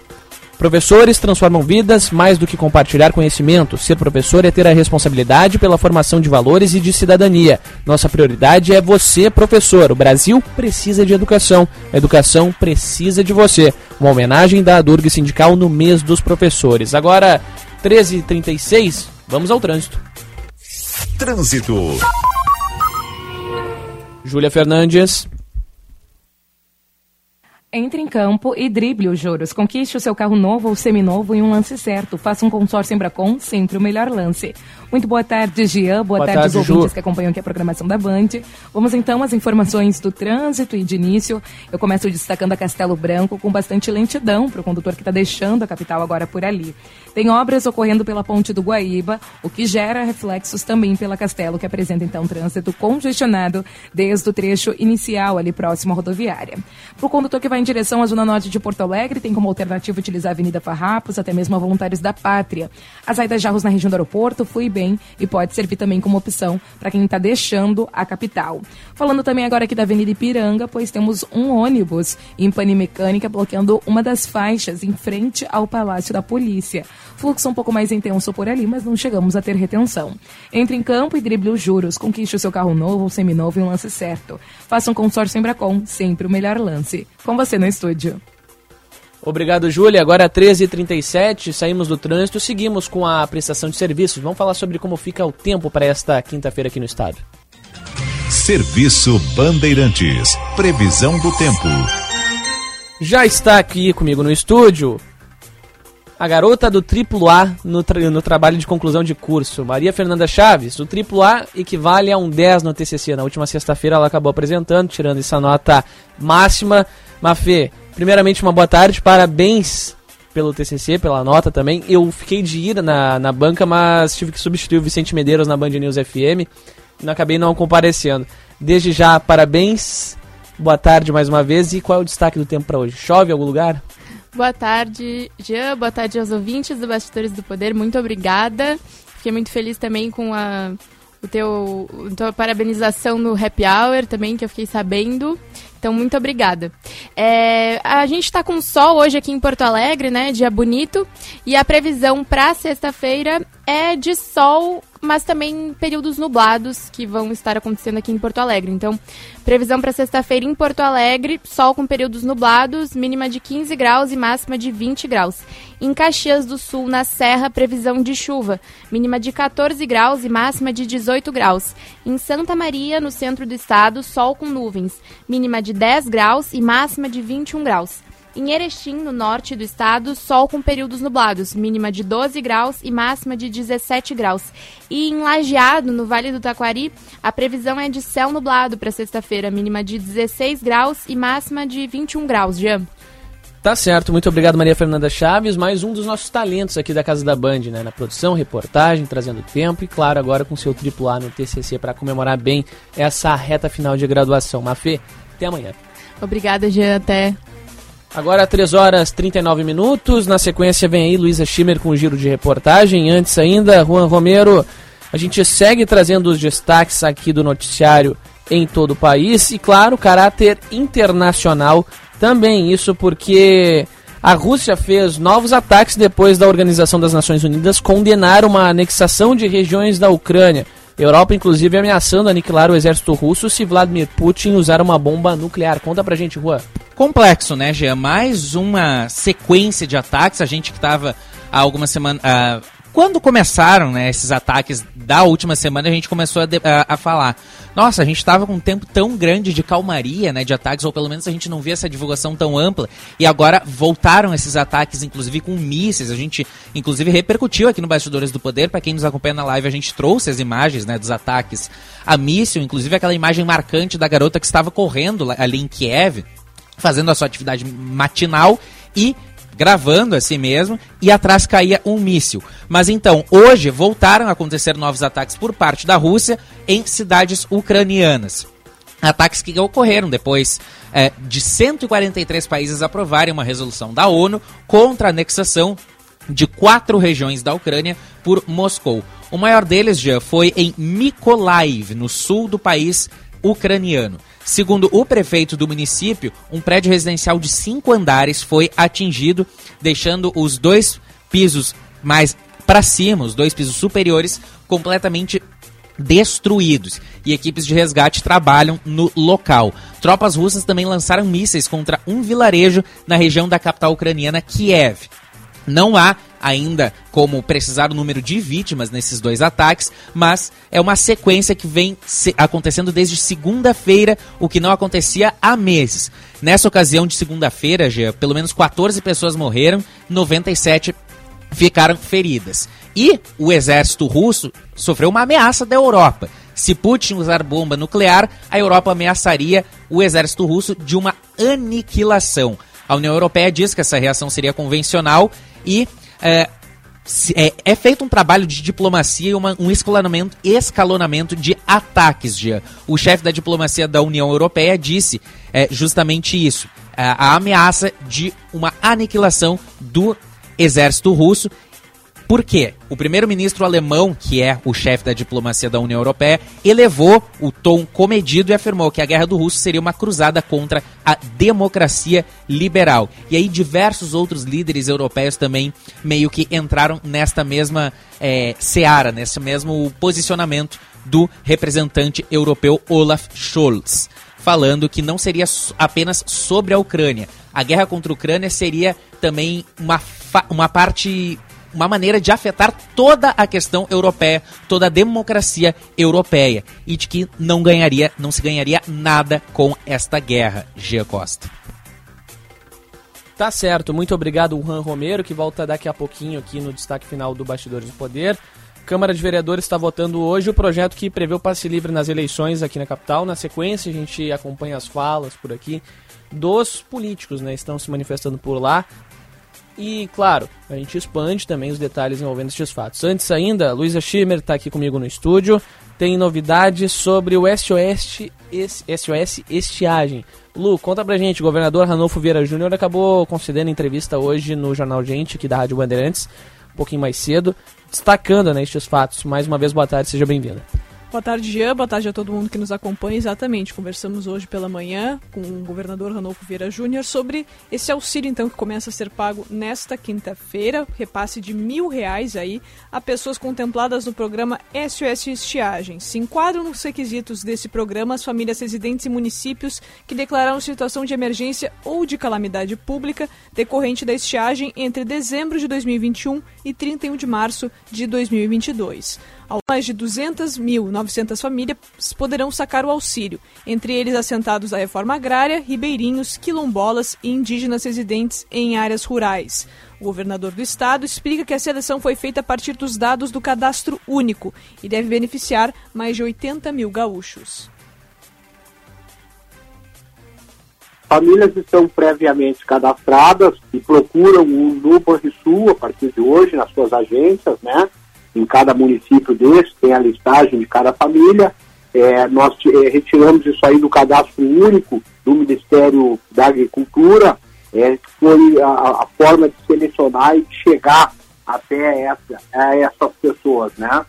Professores transformam vidas mais do que compartilhar conhecimento. Ser professor é ter a responsabilidade pela formação de valores e de cidadania. Nossa prioridade é você, professor. O Brasil precisa de educação. A educação precisa de você. Uma homenagem da Durg Sindical no mês dos professores. Agora, 13h36, vamos ao trânsito. Trânsito. Júlia Fernandes. Entre em campo e drible os juros. Conquiste o seu carro novo ou seminovo em um lance certo. Faça um consórcio Embracon, sempre o melhor lance. Muito boa tarde, Gian. Boa, Boa tarde, tarde, aos ouvintes Ju. que acompanham aqui a programação da Band. Vamos então às informações do trânsito e de início. Eu começo destacando a Castelo Branco com bastante lentidão para o condutor que está deixando a capital agora por ali. Tem obras ocorrendo pela ponte do Guaíba, o que gera reflexos também pela Castelo, que apresenta então trânsito congestionado desde o trecho inicial ali próximo à rodoviária. Para o condutor que vai em direção à Zona Norte de Porto Alegre, tem como alternativa utilizar a Avenida Farrapos, até mesmo a Voluntários da Pátria. A saída de Arros na região do aeroporto flui bem e pode servir também como opção para quem está deixando a capital. Falando também agora aqui da Avenida Ipiranga, pois temos um ônibus em pane mecânica bloqueando uma das faixas em frente ao Palácio da Polícia. Fluxo um pouco mais intenso por ali, mas não chegamos a ter retenção. Entre em campo e drible os juros, conquiste o seu carro novo ou seminovo em um lance certo. Faça um consórcio Embracon, sempre o melhor lance. Com você no estúdio. Obrigado, Júlia. Agora 13h37, saímos do trânsito, seguimos com a prestação de serviços. Vamos falar sobre como fica o tempo para esta quinta-feira aqui no estado. Serviço Bandeirantes. Previsão do tempo. Já está aqui comigo no estúdio a garota do triplo A no, tra no trabalho de conclusão de curso, Maria Fernanda Chaves. O triplo A equivale a um 10 no TCC. Na última sexta-feira ela acabou apresentando, tirando essa nota máxima. Mafê, primeiramente uma boa tarde, parabéns pelo TCC, pela nota também. Eu fiquei de ir na, na banca, mas tive que substituir o Vicente Medeiros na Band News FM e acabei não comparecendo. Desde já, parabéns, boa tarde mais uma vez. E qual é o destaque do tempo para hoje? Chove em algum lugar? Boa tarde, Jean. Boa tarde aos ouvintes do Bastidores do Poder. Muito obrigada. Fiquei muito feliz também com a o teu, a tua parabenização no Happy Hour também, que eu fiquei sabendo. Então, muito obrigada. É, a gente está com sol hoje aqui em Porto Alegre, né? Dia bonito. E a previsão para sexta-feira é de sol mas também períodos nublados que vão estar acontecendo aqui em Porto Alegre. Então, previsão para sexta-feira em Porto Alegre, sol com períodos nublados, mínima de 15 graus e máxima de 20 graus. Em Caxias do Sul, na Serra, previsão de chuva, mínima de 14 graus e máxima de 18 graus. Em Santa Maria, no centro do estado, sol com nuvens, mínima de 10 graus e máxima de 21 graus. Em Erechim, no norte do estado, sol com períodos nublados, mínima de 12 graus e máxima de 17 graus. E em Lajeado, no Vale do Taquari, a previsão é de céu nublado para sexta-feira, mínima de 16 graus e máxima de 21 graus. Jean. Tá certo, muito obrigado Maria Fernanda Chaves, mais um dos nossos talentos aqui da Casa da Band, né? Na produção, reportagem, trazendo tempo e claro, agora com seu triplo A no TCC para comemorar bem essa reta final de graduação. Mafê, até amanhã. Obrigada, Jean, até. Agora 3 horas 39 minutos. Na sequência vem aí Luísa Schimmer com o giro de reportagem. Antes ainda, Juan Romero. A gente segue trazendo os destaques aqui do noticiário em todo o país e, claro, caráter internacional também. Isso porque a Rússia fez novos ataques depois da Organização das Nações Unidas condenar uma anexação de regiões da Ucrânia. Europa, inclusive, ameaçando aniquilar o exército russo se Vladimir Putin usar uma bomba nuclear. Conta pra gente, Juan. Complexo, né, Jean? Mais uma sequência de ataques. A gente que estava há algumas semanas. Quando começaram né, esses ataques da última semana, a gente começou a, a, a falar: nossa, a gente estava com um tempo tão grande de calmaria, né, de ataques, ou pelo menos a gente não via essa divulgação tão ampla, e agora voltaram esses ataques, inclusive com mísseis. A gente, inclusive, repercutiu aqui no Bastidores do Poder. Para quem nos acompanha na live, a gente trouxe as imagens né, dos ataques a míssil, inclusive aquela imagem marcante da garota que estava correndo ali em Kiev fazendo a sua atividade matinal e gravando assim mesmo, e atrás caía um míssil. Mas então, hoje voltaram a acontecer novos ataques por parte da Rússia em cidades ucranianas. Ataques que ocorreram depois é, de 143 países aprovarem uma resolução da ONU contra a anexação de quatro regiões da Ucrânia por Moscou. O maior deles já foi em Mykolaiv, no sul do país ucraniano. Segundo o prefeito do município, um prédio residencial de cinco andares foi atingido, deixando os dois pisos mais para cima, os dois pisos superiores, completamente destruídos e equipes de resgate trabalham no local. Tropas russas também lançaram mísseis contra um vilarejo na região da capital ucraniana Kiev. Não há ainda como precisar o número de vítimas nesses dois ataques, mas é uma sequência que vem acontecendo desde segunda-feira, o que não acontecia há meses. Nessa ocasião de segunda-feira, pelo menos 14 pessoas morreram, 97 ficaram feridas. E o exército russo sofreu uma ameaça da Europa. Se Putin usar bomba nuclear, a Europa ameaçaria o exército russo de uma aniquilação. A União Europeia diz que essa reação seria convencional e é, é, é, feito um trabalho de diplomacia e uma, um escalonamento, escalonamento de ataques. Gia. O chefe da diplomacia da União Europeia disse é, justamente isso. a, a ameaça de uma aniquilação do exército russo. Por quê? O primeiro-ministro alemão, que é o chefe da diplomacia da União Europeia, elevou o tom comedido e afirmou que a guerra do russo seria uma cruzada contra a democracia liberal. E aí diversos outros líderes europeus também meio que entraram nesta mesma é, seara, nesse mesmo posicionamento do representante europeu Olaf Scholz, falando que não seria apenas sobre a Ucrânia. A guerra contra a Ucrânia seria também uma, uma parte uma maneira de afetar toda a questão europeia, toda a democracia europeia e de que não ganharia, não se ganharia nada com esta guerra, Gia Costa. Tá certo, muito obrigado, Juan Romero, que volta daqui a pouquinho aqui no destaque final do Bastidores do Poder. Câmara de Vereadores está votando hoje o projeto que prevê o passe livre nas eleições aqui na capital. Na sequência, a gente acompanha as falas por aqui dos políticos, né? Estão se manifestando por lá. E, claro, a gente expande também os detalhes envolvendo estes fatos. Antes ainda, Luísa Schimmer está aqui comigo no estúdio. Tem novidades sobre o SOS, SOS Estiagem. Lu, conta pra gente, o governador Ranolfo Vieira Júnior acabou concedendo entrevista hoje no Jornal Gente, aqui da Rádio Bandeirantes, um pouquinho mais cedo, destacando né, estes fatos. Mais uma vez, boa tarde, seja bem-vinda. Boa tarde, Jean. Boa tarde a todo mundo que nos acompanha. Exatamente, conversamos hoje pela manhã com o governador Ranolfo Vieira Júnior sobre esse auxílio, então, que começa a ser pago nesta quinta-feira, repasse de mil reais aí a pessoas contempladas no programa SOS Estiagem. Se enquadram nos requisitos desse programa as famílias residentes em municípios que declararam situação de emergência ou de calamidade pública decorrente da estiagem entre dezembro de 2021 e 31 de março de 2022. Mais de 200.900 famílias poderão sacar o auxílio, entre eles assentados da reforma agrária, ribeirinhos, quilombolas e indígenas residentes em áreas rurais. O governador do estado explica que a seleção foi feita a partir dos dados do cadastro único e deve beneficiar mais de 80 mil gaúchos. Famílias estão previamente cadastradas e procuram o Nuban Sul a partir de hoje nas suas agências, né? Em cada município desse, tem a listagem de cada família. É, nós é, retiramos isso aí do cadastro único do Ministério da Agricultura, é, foi a, a, forma de selecionar e de chegar até essa, a essas pessoas, né?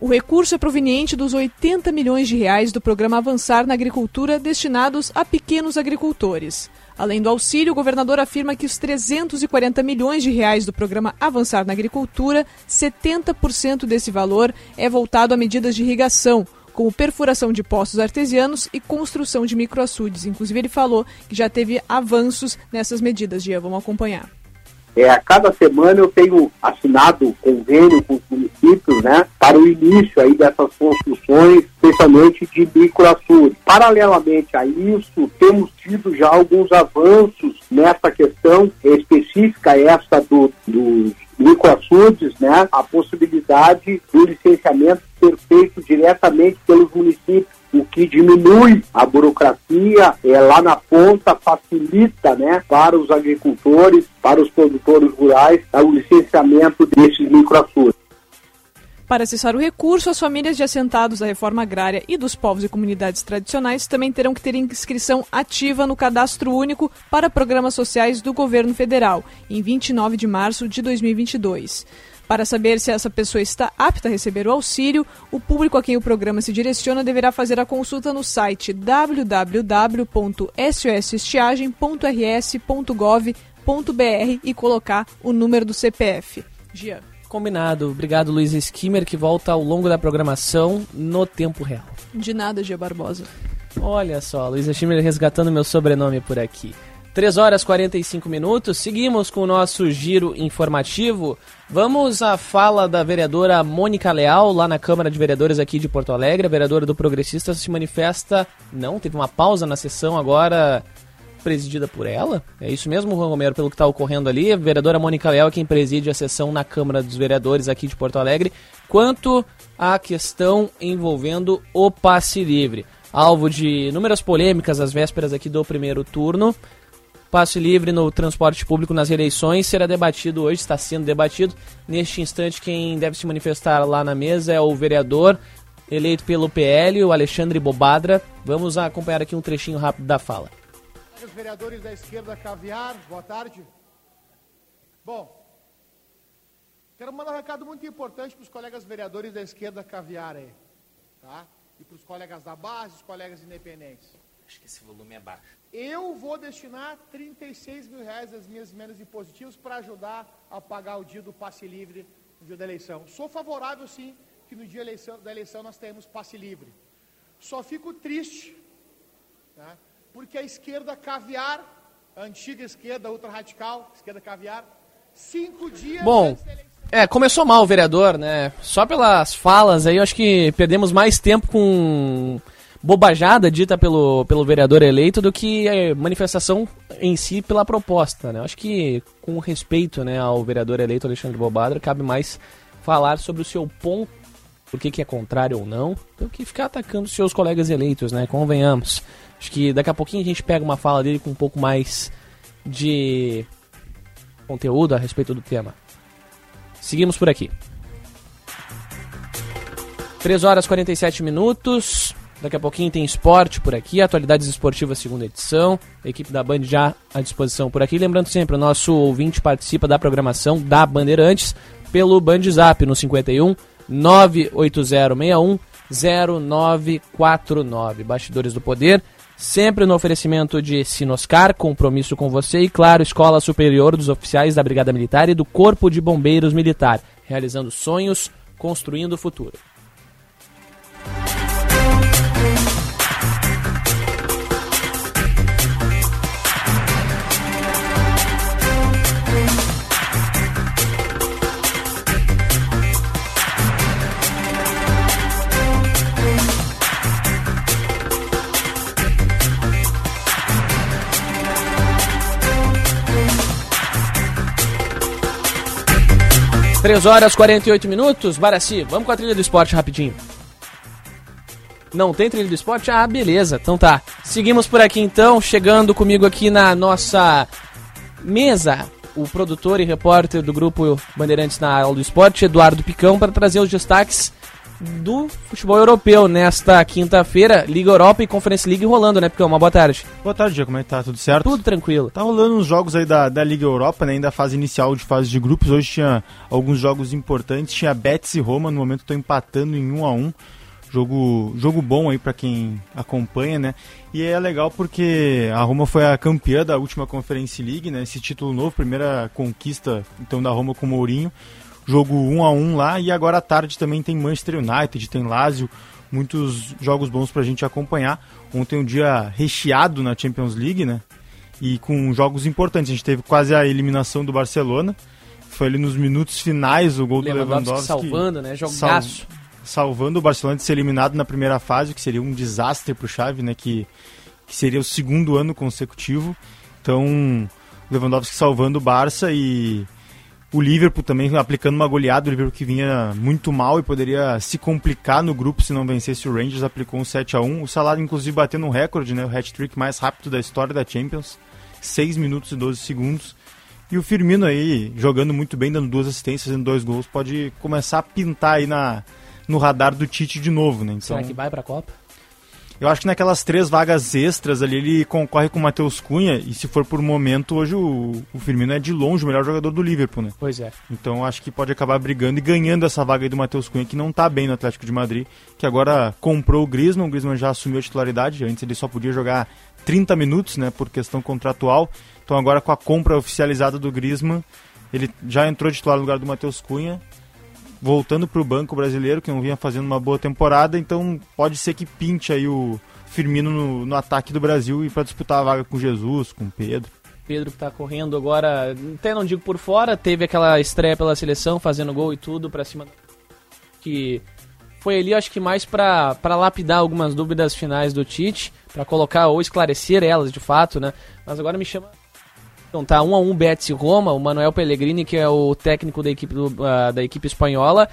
O recurso é proveniente dos 80 milhões de reais do programa Avançar na Agricultura destinados a pequenos agricultores. Além do auxílio, o governador afirma que os 340 milhões de reais do programa Avançar na Agricultura, 70% desse valor é voltado a medidas de irrigação, como perfuração de poços artesianos e construção de microaçudes. Inclusive, ele falou que já teve avanços nessas medidas. Dia, vamos acompanhar. É, a cada semana eu tenho assinado convênio com os municípios, né, para o início aí dessas construções, especialmente de microaçudes. Paralelamente a isso, temos tido já alguns avanços nessa questão específica, essa do, dos microaçudes, né, a possibilidade do licenciamento ser feito diretamente pelos municípios que diminui a burocracia é, lá na ponta, facilita né, para os agricultores, para os produtores rurais, o licenciamento desses microaçudes. Para acessar o recurso, as famílias de assentados da reforma agrária e dos povos e comunidades tradicionais também terão que ter inscrição ativa no Cadastro Único para programas sociais do governo federal, em 29 de março de 2022. Para saber se essa pessoa está apta a receber o auxílio, o público a quem o programa se direciona deverá fazer a consulta no site www.sosestiagem.rs.gov.br e colocar o número do CPF. Gia. Combinado. Obrigado, Luiz Skimmer, que volta ao longo da programação no tempo real. De nada, Gia Barbosa. Olha só, Luiz Skimmer resgatando meu sobrenome por aqui. 3 horas 45 minutos, seguimos com o nosso giro informativo. Vamos à fala da vereadora Mônica Leal, lá na Câmara de Vereadores aqui de Porto Alegre. A vereadora do Progressista se manifesta. Não, teve uma pausa na sessão agora presidida por ela. É isso mesmo, Juan Romero, pelo que está ocorrendo ali. A vereadora Mônica Leal é quem preside a sessão na Câmara dos Vereadores aqui de Porto Alegre. Quanto à questão envolvendo o passe livre. Alvo de inúmeras polêmicas às vésperas aqui do primeiro turno. Passe livre no transporte público nas eleições será debatido hoje, está sendo debatido. Neste instante, quem deve se manifestar lá na mesa é o vereador eleito pelo PL, o Alexandre Bobadra. Vamos acompanhar aqui um trechinho rápido da fala. Os vereadores da esquerda caviar, boa tarde. Bom, quero mandar um recado muito importante para os colegas vereadores da esquerda caviar aí, tá? E para os colegas da base, os colegas independentes. Acho que esse volume é baixo. Eu vou destinar 36 mil reais das minhas emendas impositivas para ajudar a pagar o dia do passe livre no dia da eleição. Sou favorável, sim, que no dia eleição- da eleição nós tenhamos passe livre. Só fico triste, né, porque a esquerda caviar, a antiga esquerda ultra-radical, esquerda caviar, cinco dias Bom, é, começou mal o vereador, né? Só pelas falas aí, eu acho que perdemos mais tempo com bobajada dita pelo, pelo vereador eleito do que a manifestação em si pela proposta, né? Acho que com respeito né, ao vereador eleito Alexandre Bobadra, cabe mais falar sobre o seu ponto, por que é contrário ou não, do que ficar atacando seus colegas eleitos, né? Convenhamos. Acho que daqui a pouquinho a gente pega uma fala dele com um pouco mais de conteúdo a respeito do tema. Seguimos por aqui. 3 horas e 47 minutos. Daqui a pouquinho tem esporte por aqui, atualidades esportivas segunda edição. Equipe da Band já à disposição por aqui. Lembrando sempre, o nosso ouvinte participa da programação da Bandeirantes pelo Band Zap no 51 98061 0949. Bastidores do Poder, sempre no oferecimento de Sinoscar, compromisso com você e, claro, Escola Superior dos Oficiais da Brigada Militar e do Corpo de Bombeiros Militar, realizando sonhos, construindo o futuro. Três horas e 48 minutos. Baraci, vamos com a trilha do esporte rapidinho. Não tem trilha do esporte? Ah, beleza. Então tá. Seguimos por aqui então, chegando comigo aqui na nossa mesa, o produtor e repórter do grupo Bandeirantes na aula do esporte, Eduardo Picão, para trazer os destaques do futebol europeu nesta quinta-feira, Liga Europa e Conference League rolando, né, Picão? Uma boa tarde. Boa tarde, Diego. Como é que tá? Tudo certo? Tudo tranquilo. Tá rolando uns jogos aí da, da Liga Europa, né? Ainda a fase inicial de fase de grupos. Hoje tinha alguns jogos importantes. Tinha Betis e Roma. No momento estão empatando em 1 a 1 Jogo, jogo bom aí para quem acompanha, né? E é legal porque a Roma foi a campeã da última Conference League, né? Esse título novo, primeira conquista então da Roma com o Mourinho. Jogo 1 a 1 lá e agora à tarde também tem Manchester United, tem Lazio, muitos jogos bons pra gente acompanhar. Ontem um dia recheado na Champions League, né? E com jogos importantes. A gente teve quase a eliminação do Barcelona. Foi ali nos minutos finais o gol do Lewandowski Lewandowski. salvando, né? Jogaço. salvando o Barcelona de ser eliminado na primeira fase, o que seria um desastre pro Xavi, né? Que, que seria o segundo ano consecutivo. Então, Lewandowski salvando o Barça e o Liverpool também aplicando uma goleada, o Liverpool que vinha muito mal e poderia se complicar no grupo se não vencesse o Rangers, aplicou um 7 a 1 O Salah, inclusive, batendo um recorde, né? O hat-trick mais rápido da história da Champions. 6 minutos e 12 segundos. E o Firmino aí, jogando muito bem, dando duas assistências, fazendo dois gols, pode começar a pintar aí na, no radar do Tite de novo, né? Então, Será que vai pra Copa? Eu acho que naquelas três vagas extras ali ele concorre com o Matheus Cunha e se for por momento, hoje o, o Firmino é de longe o melhor jogador do Liverpool, né? Pois é. Então acho que pode acabar brigando e ganhando essa vaga aí do Matheus Cunha, que não tá bem no Atlético de Madrid, que agora comprou o Griezmann, o Griezmann já assumiu a titularidade, antes ele só podia jogar 30 minutos, né, por questão contratual. Então agora com a compra oficializada do Griezmann, ele já entrou titular no lugar do Matheus Cunha, voltando para o banco brasileiro, que não vinha fazendo uma boa temporada, então pode ser que pinte aí o Firmino no, no ataque do Brasil e para disputar a vaga com Jesus, com Pedro. Pedro que tá correndo agora, até não digo por fora, teve aquela estreia pela seleção, fazendo gol e tudo pra cima. Que foi ali, acho que mais pra lapidar algumas dúvidas finais do Tite, pra colocar ou esclarecer elas de fato, né? Mas agora me chama. Então tá 1 a 1 Betis e Roma, o Manuel Pellegrini, que é o técnico da equipe, do, ah, da equipe espanhola,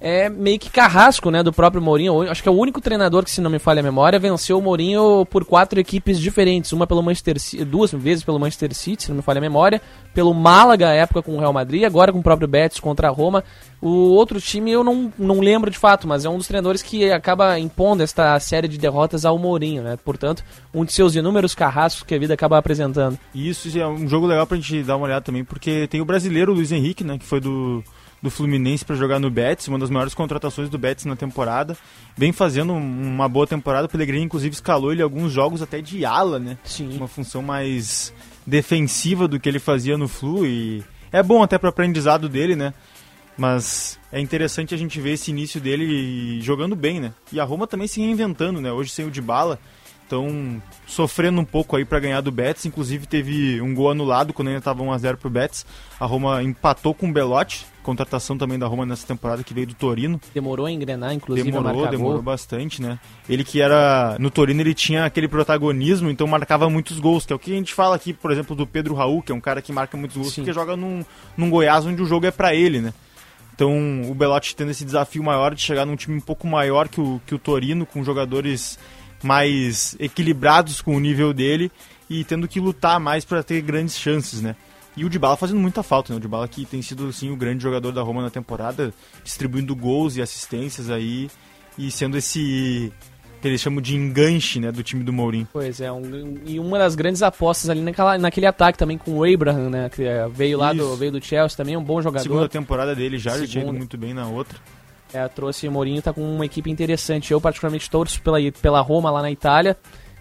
é meio que carrasco, né, do próprio Mourinho. Acho que é o único treinador que, se não me falha a memória, venceu o Mourinho por quatro equipes diferentes. Uma pelo Manchester City, duas vezes pelo Manchester City, se não me falha a memória, pelo Málaga, época com o Real Madrid, agora com o próprio Betis contra a Roma. O outro time eu não, não lembro de fato, mas é um dos treinadores que acaba impondo esta série de derrotas ao Mourinho, né? Portanto, um de seus inúmeros carrascos que a vida acaba apresentando. Isso é um jogo legal pra gente dar uma olhada também, porque tem o brasileiro Luiz Henrique, né, que foi do do Fluminense para jogar no Betis, uma das maiores contratações do Betis na temporada. Vem fazendo uma boa temporada. O Pellegrini, inclusive, escalou ele alguns jogos até de ala, né? Sim. Uma função mais defensiva do que ele fazia no Flu. E é bom até para o aprendizado dele, né? Mas é interessante a gente ver esse início dele jogando bem, né? E a Roma também se reinventando, né? Hoje sem o de bala estão sofrendo um pouco aí para ganhar do Betis. Inclusive teve um gol anulado quando ainda estava 1x0 pro Betis. A Roma empatou com o Belotti, contratação também da Roma nessa temporada que veio do Torino. Demorou a engrenar, inclusive, demorou, a demorou bastante, né? Ele que era no Torino ele tinha aquele protagonismo, então marcava muitos gols, que é o que a gente fala aqui, por exemplo, do Pedro Raul, que é um cara que marca muitos gols Sim. porque joga num, num Goiás onde o jogo é para ele, né? Então o Belotti tendo esse desafio maior de chegar num time um pouco maior que o, que o Torino, com jogadores mais equilibrados com o nível dele e tendo que lutar mais para ter grandes chances, né? E o Dybala fazendo muita falta, né? O Dybala que tem sido assim o grande jogador da Roma na temporada, distribuindo gols e assistências aí e sendo esse que eles chamam de enganche, né, do time do Mourinho. Pois é, um, e uma das grandes apostas ali naquela, naquele ataque também com o Abraham, né, que é, veio lá do, veio do Chelsea também, um bom jogador. Segunda temporada dele já, ele tinha ido Segunda. muito bem na outra. É, trouxe o Mourinho, tá com uma equipe interessante. Eu particularmente torço pela, pela Roma lá na Itália.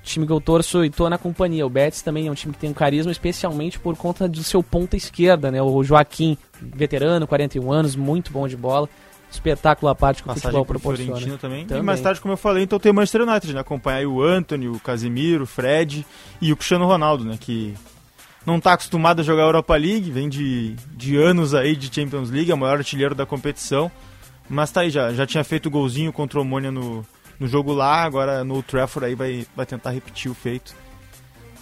Time que eu torço e tô na companhia. O Betis também é um time que tem um carisma, especialmente por conta do seu ponta esquerda, né? O Joaquim, veterano, 41 anos, muito bom de bola. Espetáculo à parte que o Passagem futebol por proporciona. Fiorentina também. E mais tarde, como eu falei, então tem o Manchester United, né? Acompanhar aí o Anthony, o Casemiro, o Fred e o Cristiano Ronaldo, né? Que não tá acostumado a jogar Europa League, vem de, de anos aí de Champions League, é o maior artilheiro da competição. Mas tá aí, já, já tinha feito o golzinho contra o Omônia no, no jogo lá, agora no Trafford aí vai, vai tentar repetir o feito.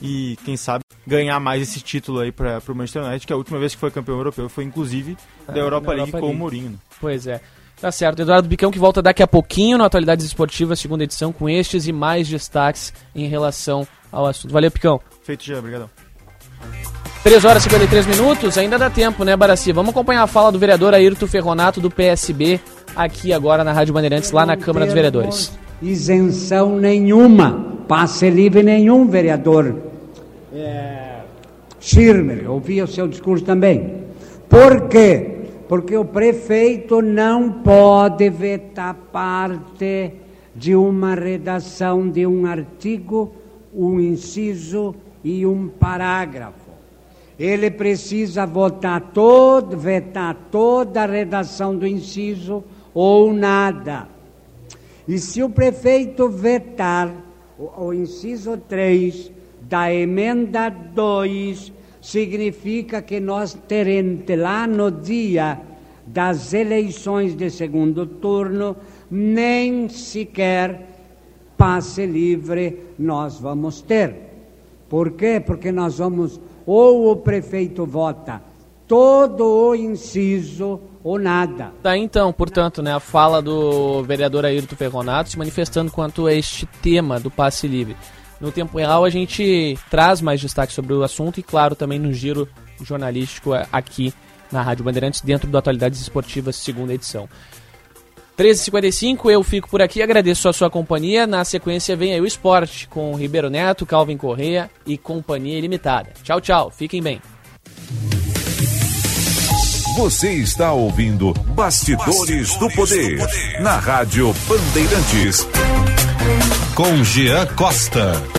E quem sabe ganhar mais esse título aí para o Manchester United, que a última vez que foi campeão europeu foi inclusive da É, Europa na League Europa com o League. Mourinho. né? Pois é. Tá certo. Eduardo Bicão que volta daqui a pouquinho no Atualidades Esportivas, segunda edição, com estes e mais destaques em relação ao assunto. Valeu, Picão. Feito já, obrigadão. 3 horas e 53 minutos, ainda dá tempo, né, Baraci? Vamos acompanhar a fala do vereador Ayrton Ferronato, do PSB, aqui agora na Rádio Bandeirantes, lá na Câmara dos Vereadores. Isenção nenhuma, passe livre nenhum, vereador é, Schirmer. Ouvi o seu discurso também. Por quê? Porque o prefeito não pode vetar parte de uma redação de um artigo, um inciso e um parágrafo. Ele precisa votar todo, vetar toda a redação do inciso ou nada. E se o prefeito vetar o, o inciso 3 da emenda 2, significa que nós teremos lá no dia das eleições de segundo turno, nem sequer passe livre nós vamos ter. Por quê? Porque nós vamos, ou o prefeito vota todo o inciso ou nada. Tá então, portanto, né, a fala do vereador Ayrton Ferronato se manifestando quanto a este tema do passe livre. No tempo real a gente traz mais destaque sobre o assunto e, claro, também no giro jornalístico aqui na Rádio Bandeirantes, dentro do Atualidades Esportivas, segunda edição. 13h55, eu fico por aqui, agradeço a sua companhia. Na sequência vem aí o esporte com Ribeiro Neto, Calvin Correia e Companhia Ilimitada. Tchau, tchau, fiquem bem. Você está ouvindo Bastidores, do, poder, na Rádio Bandeirantes. Com Jean Costa.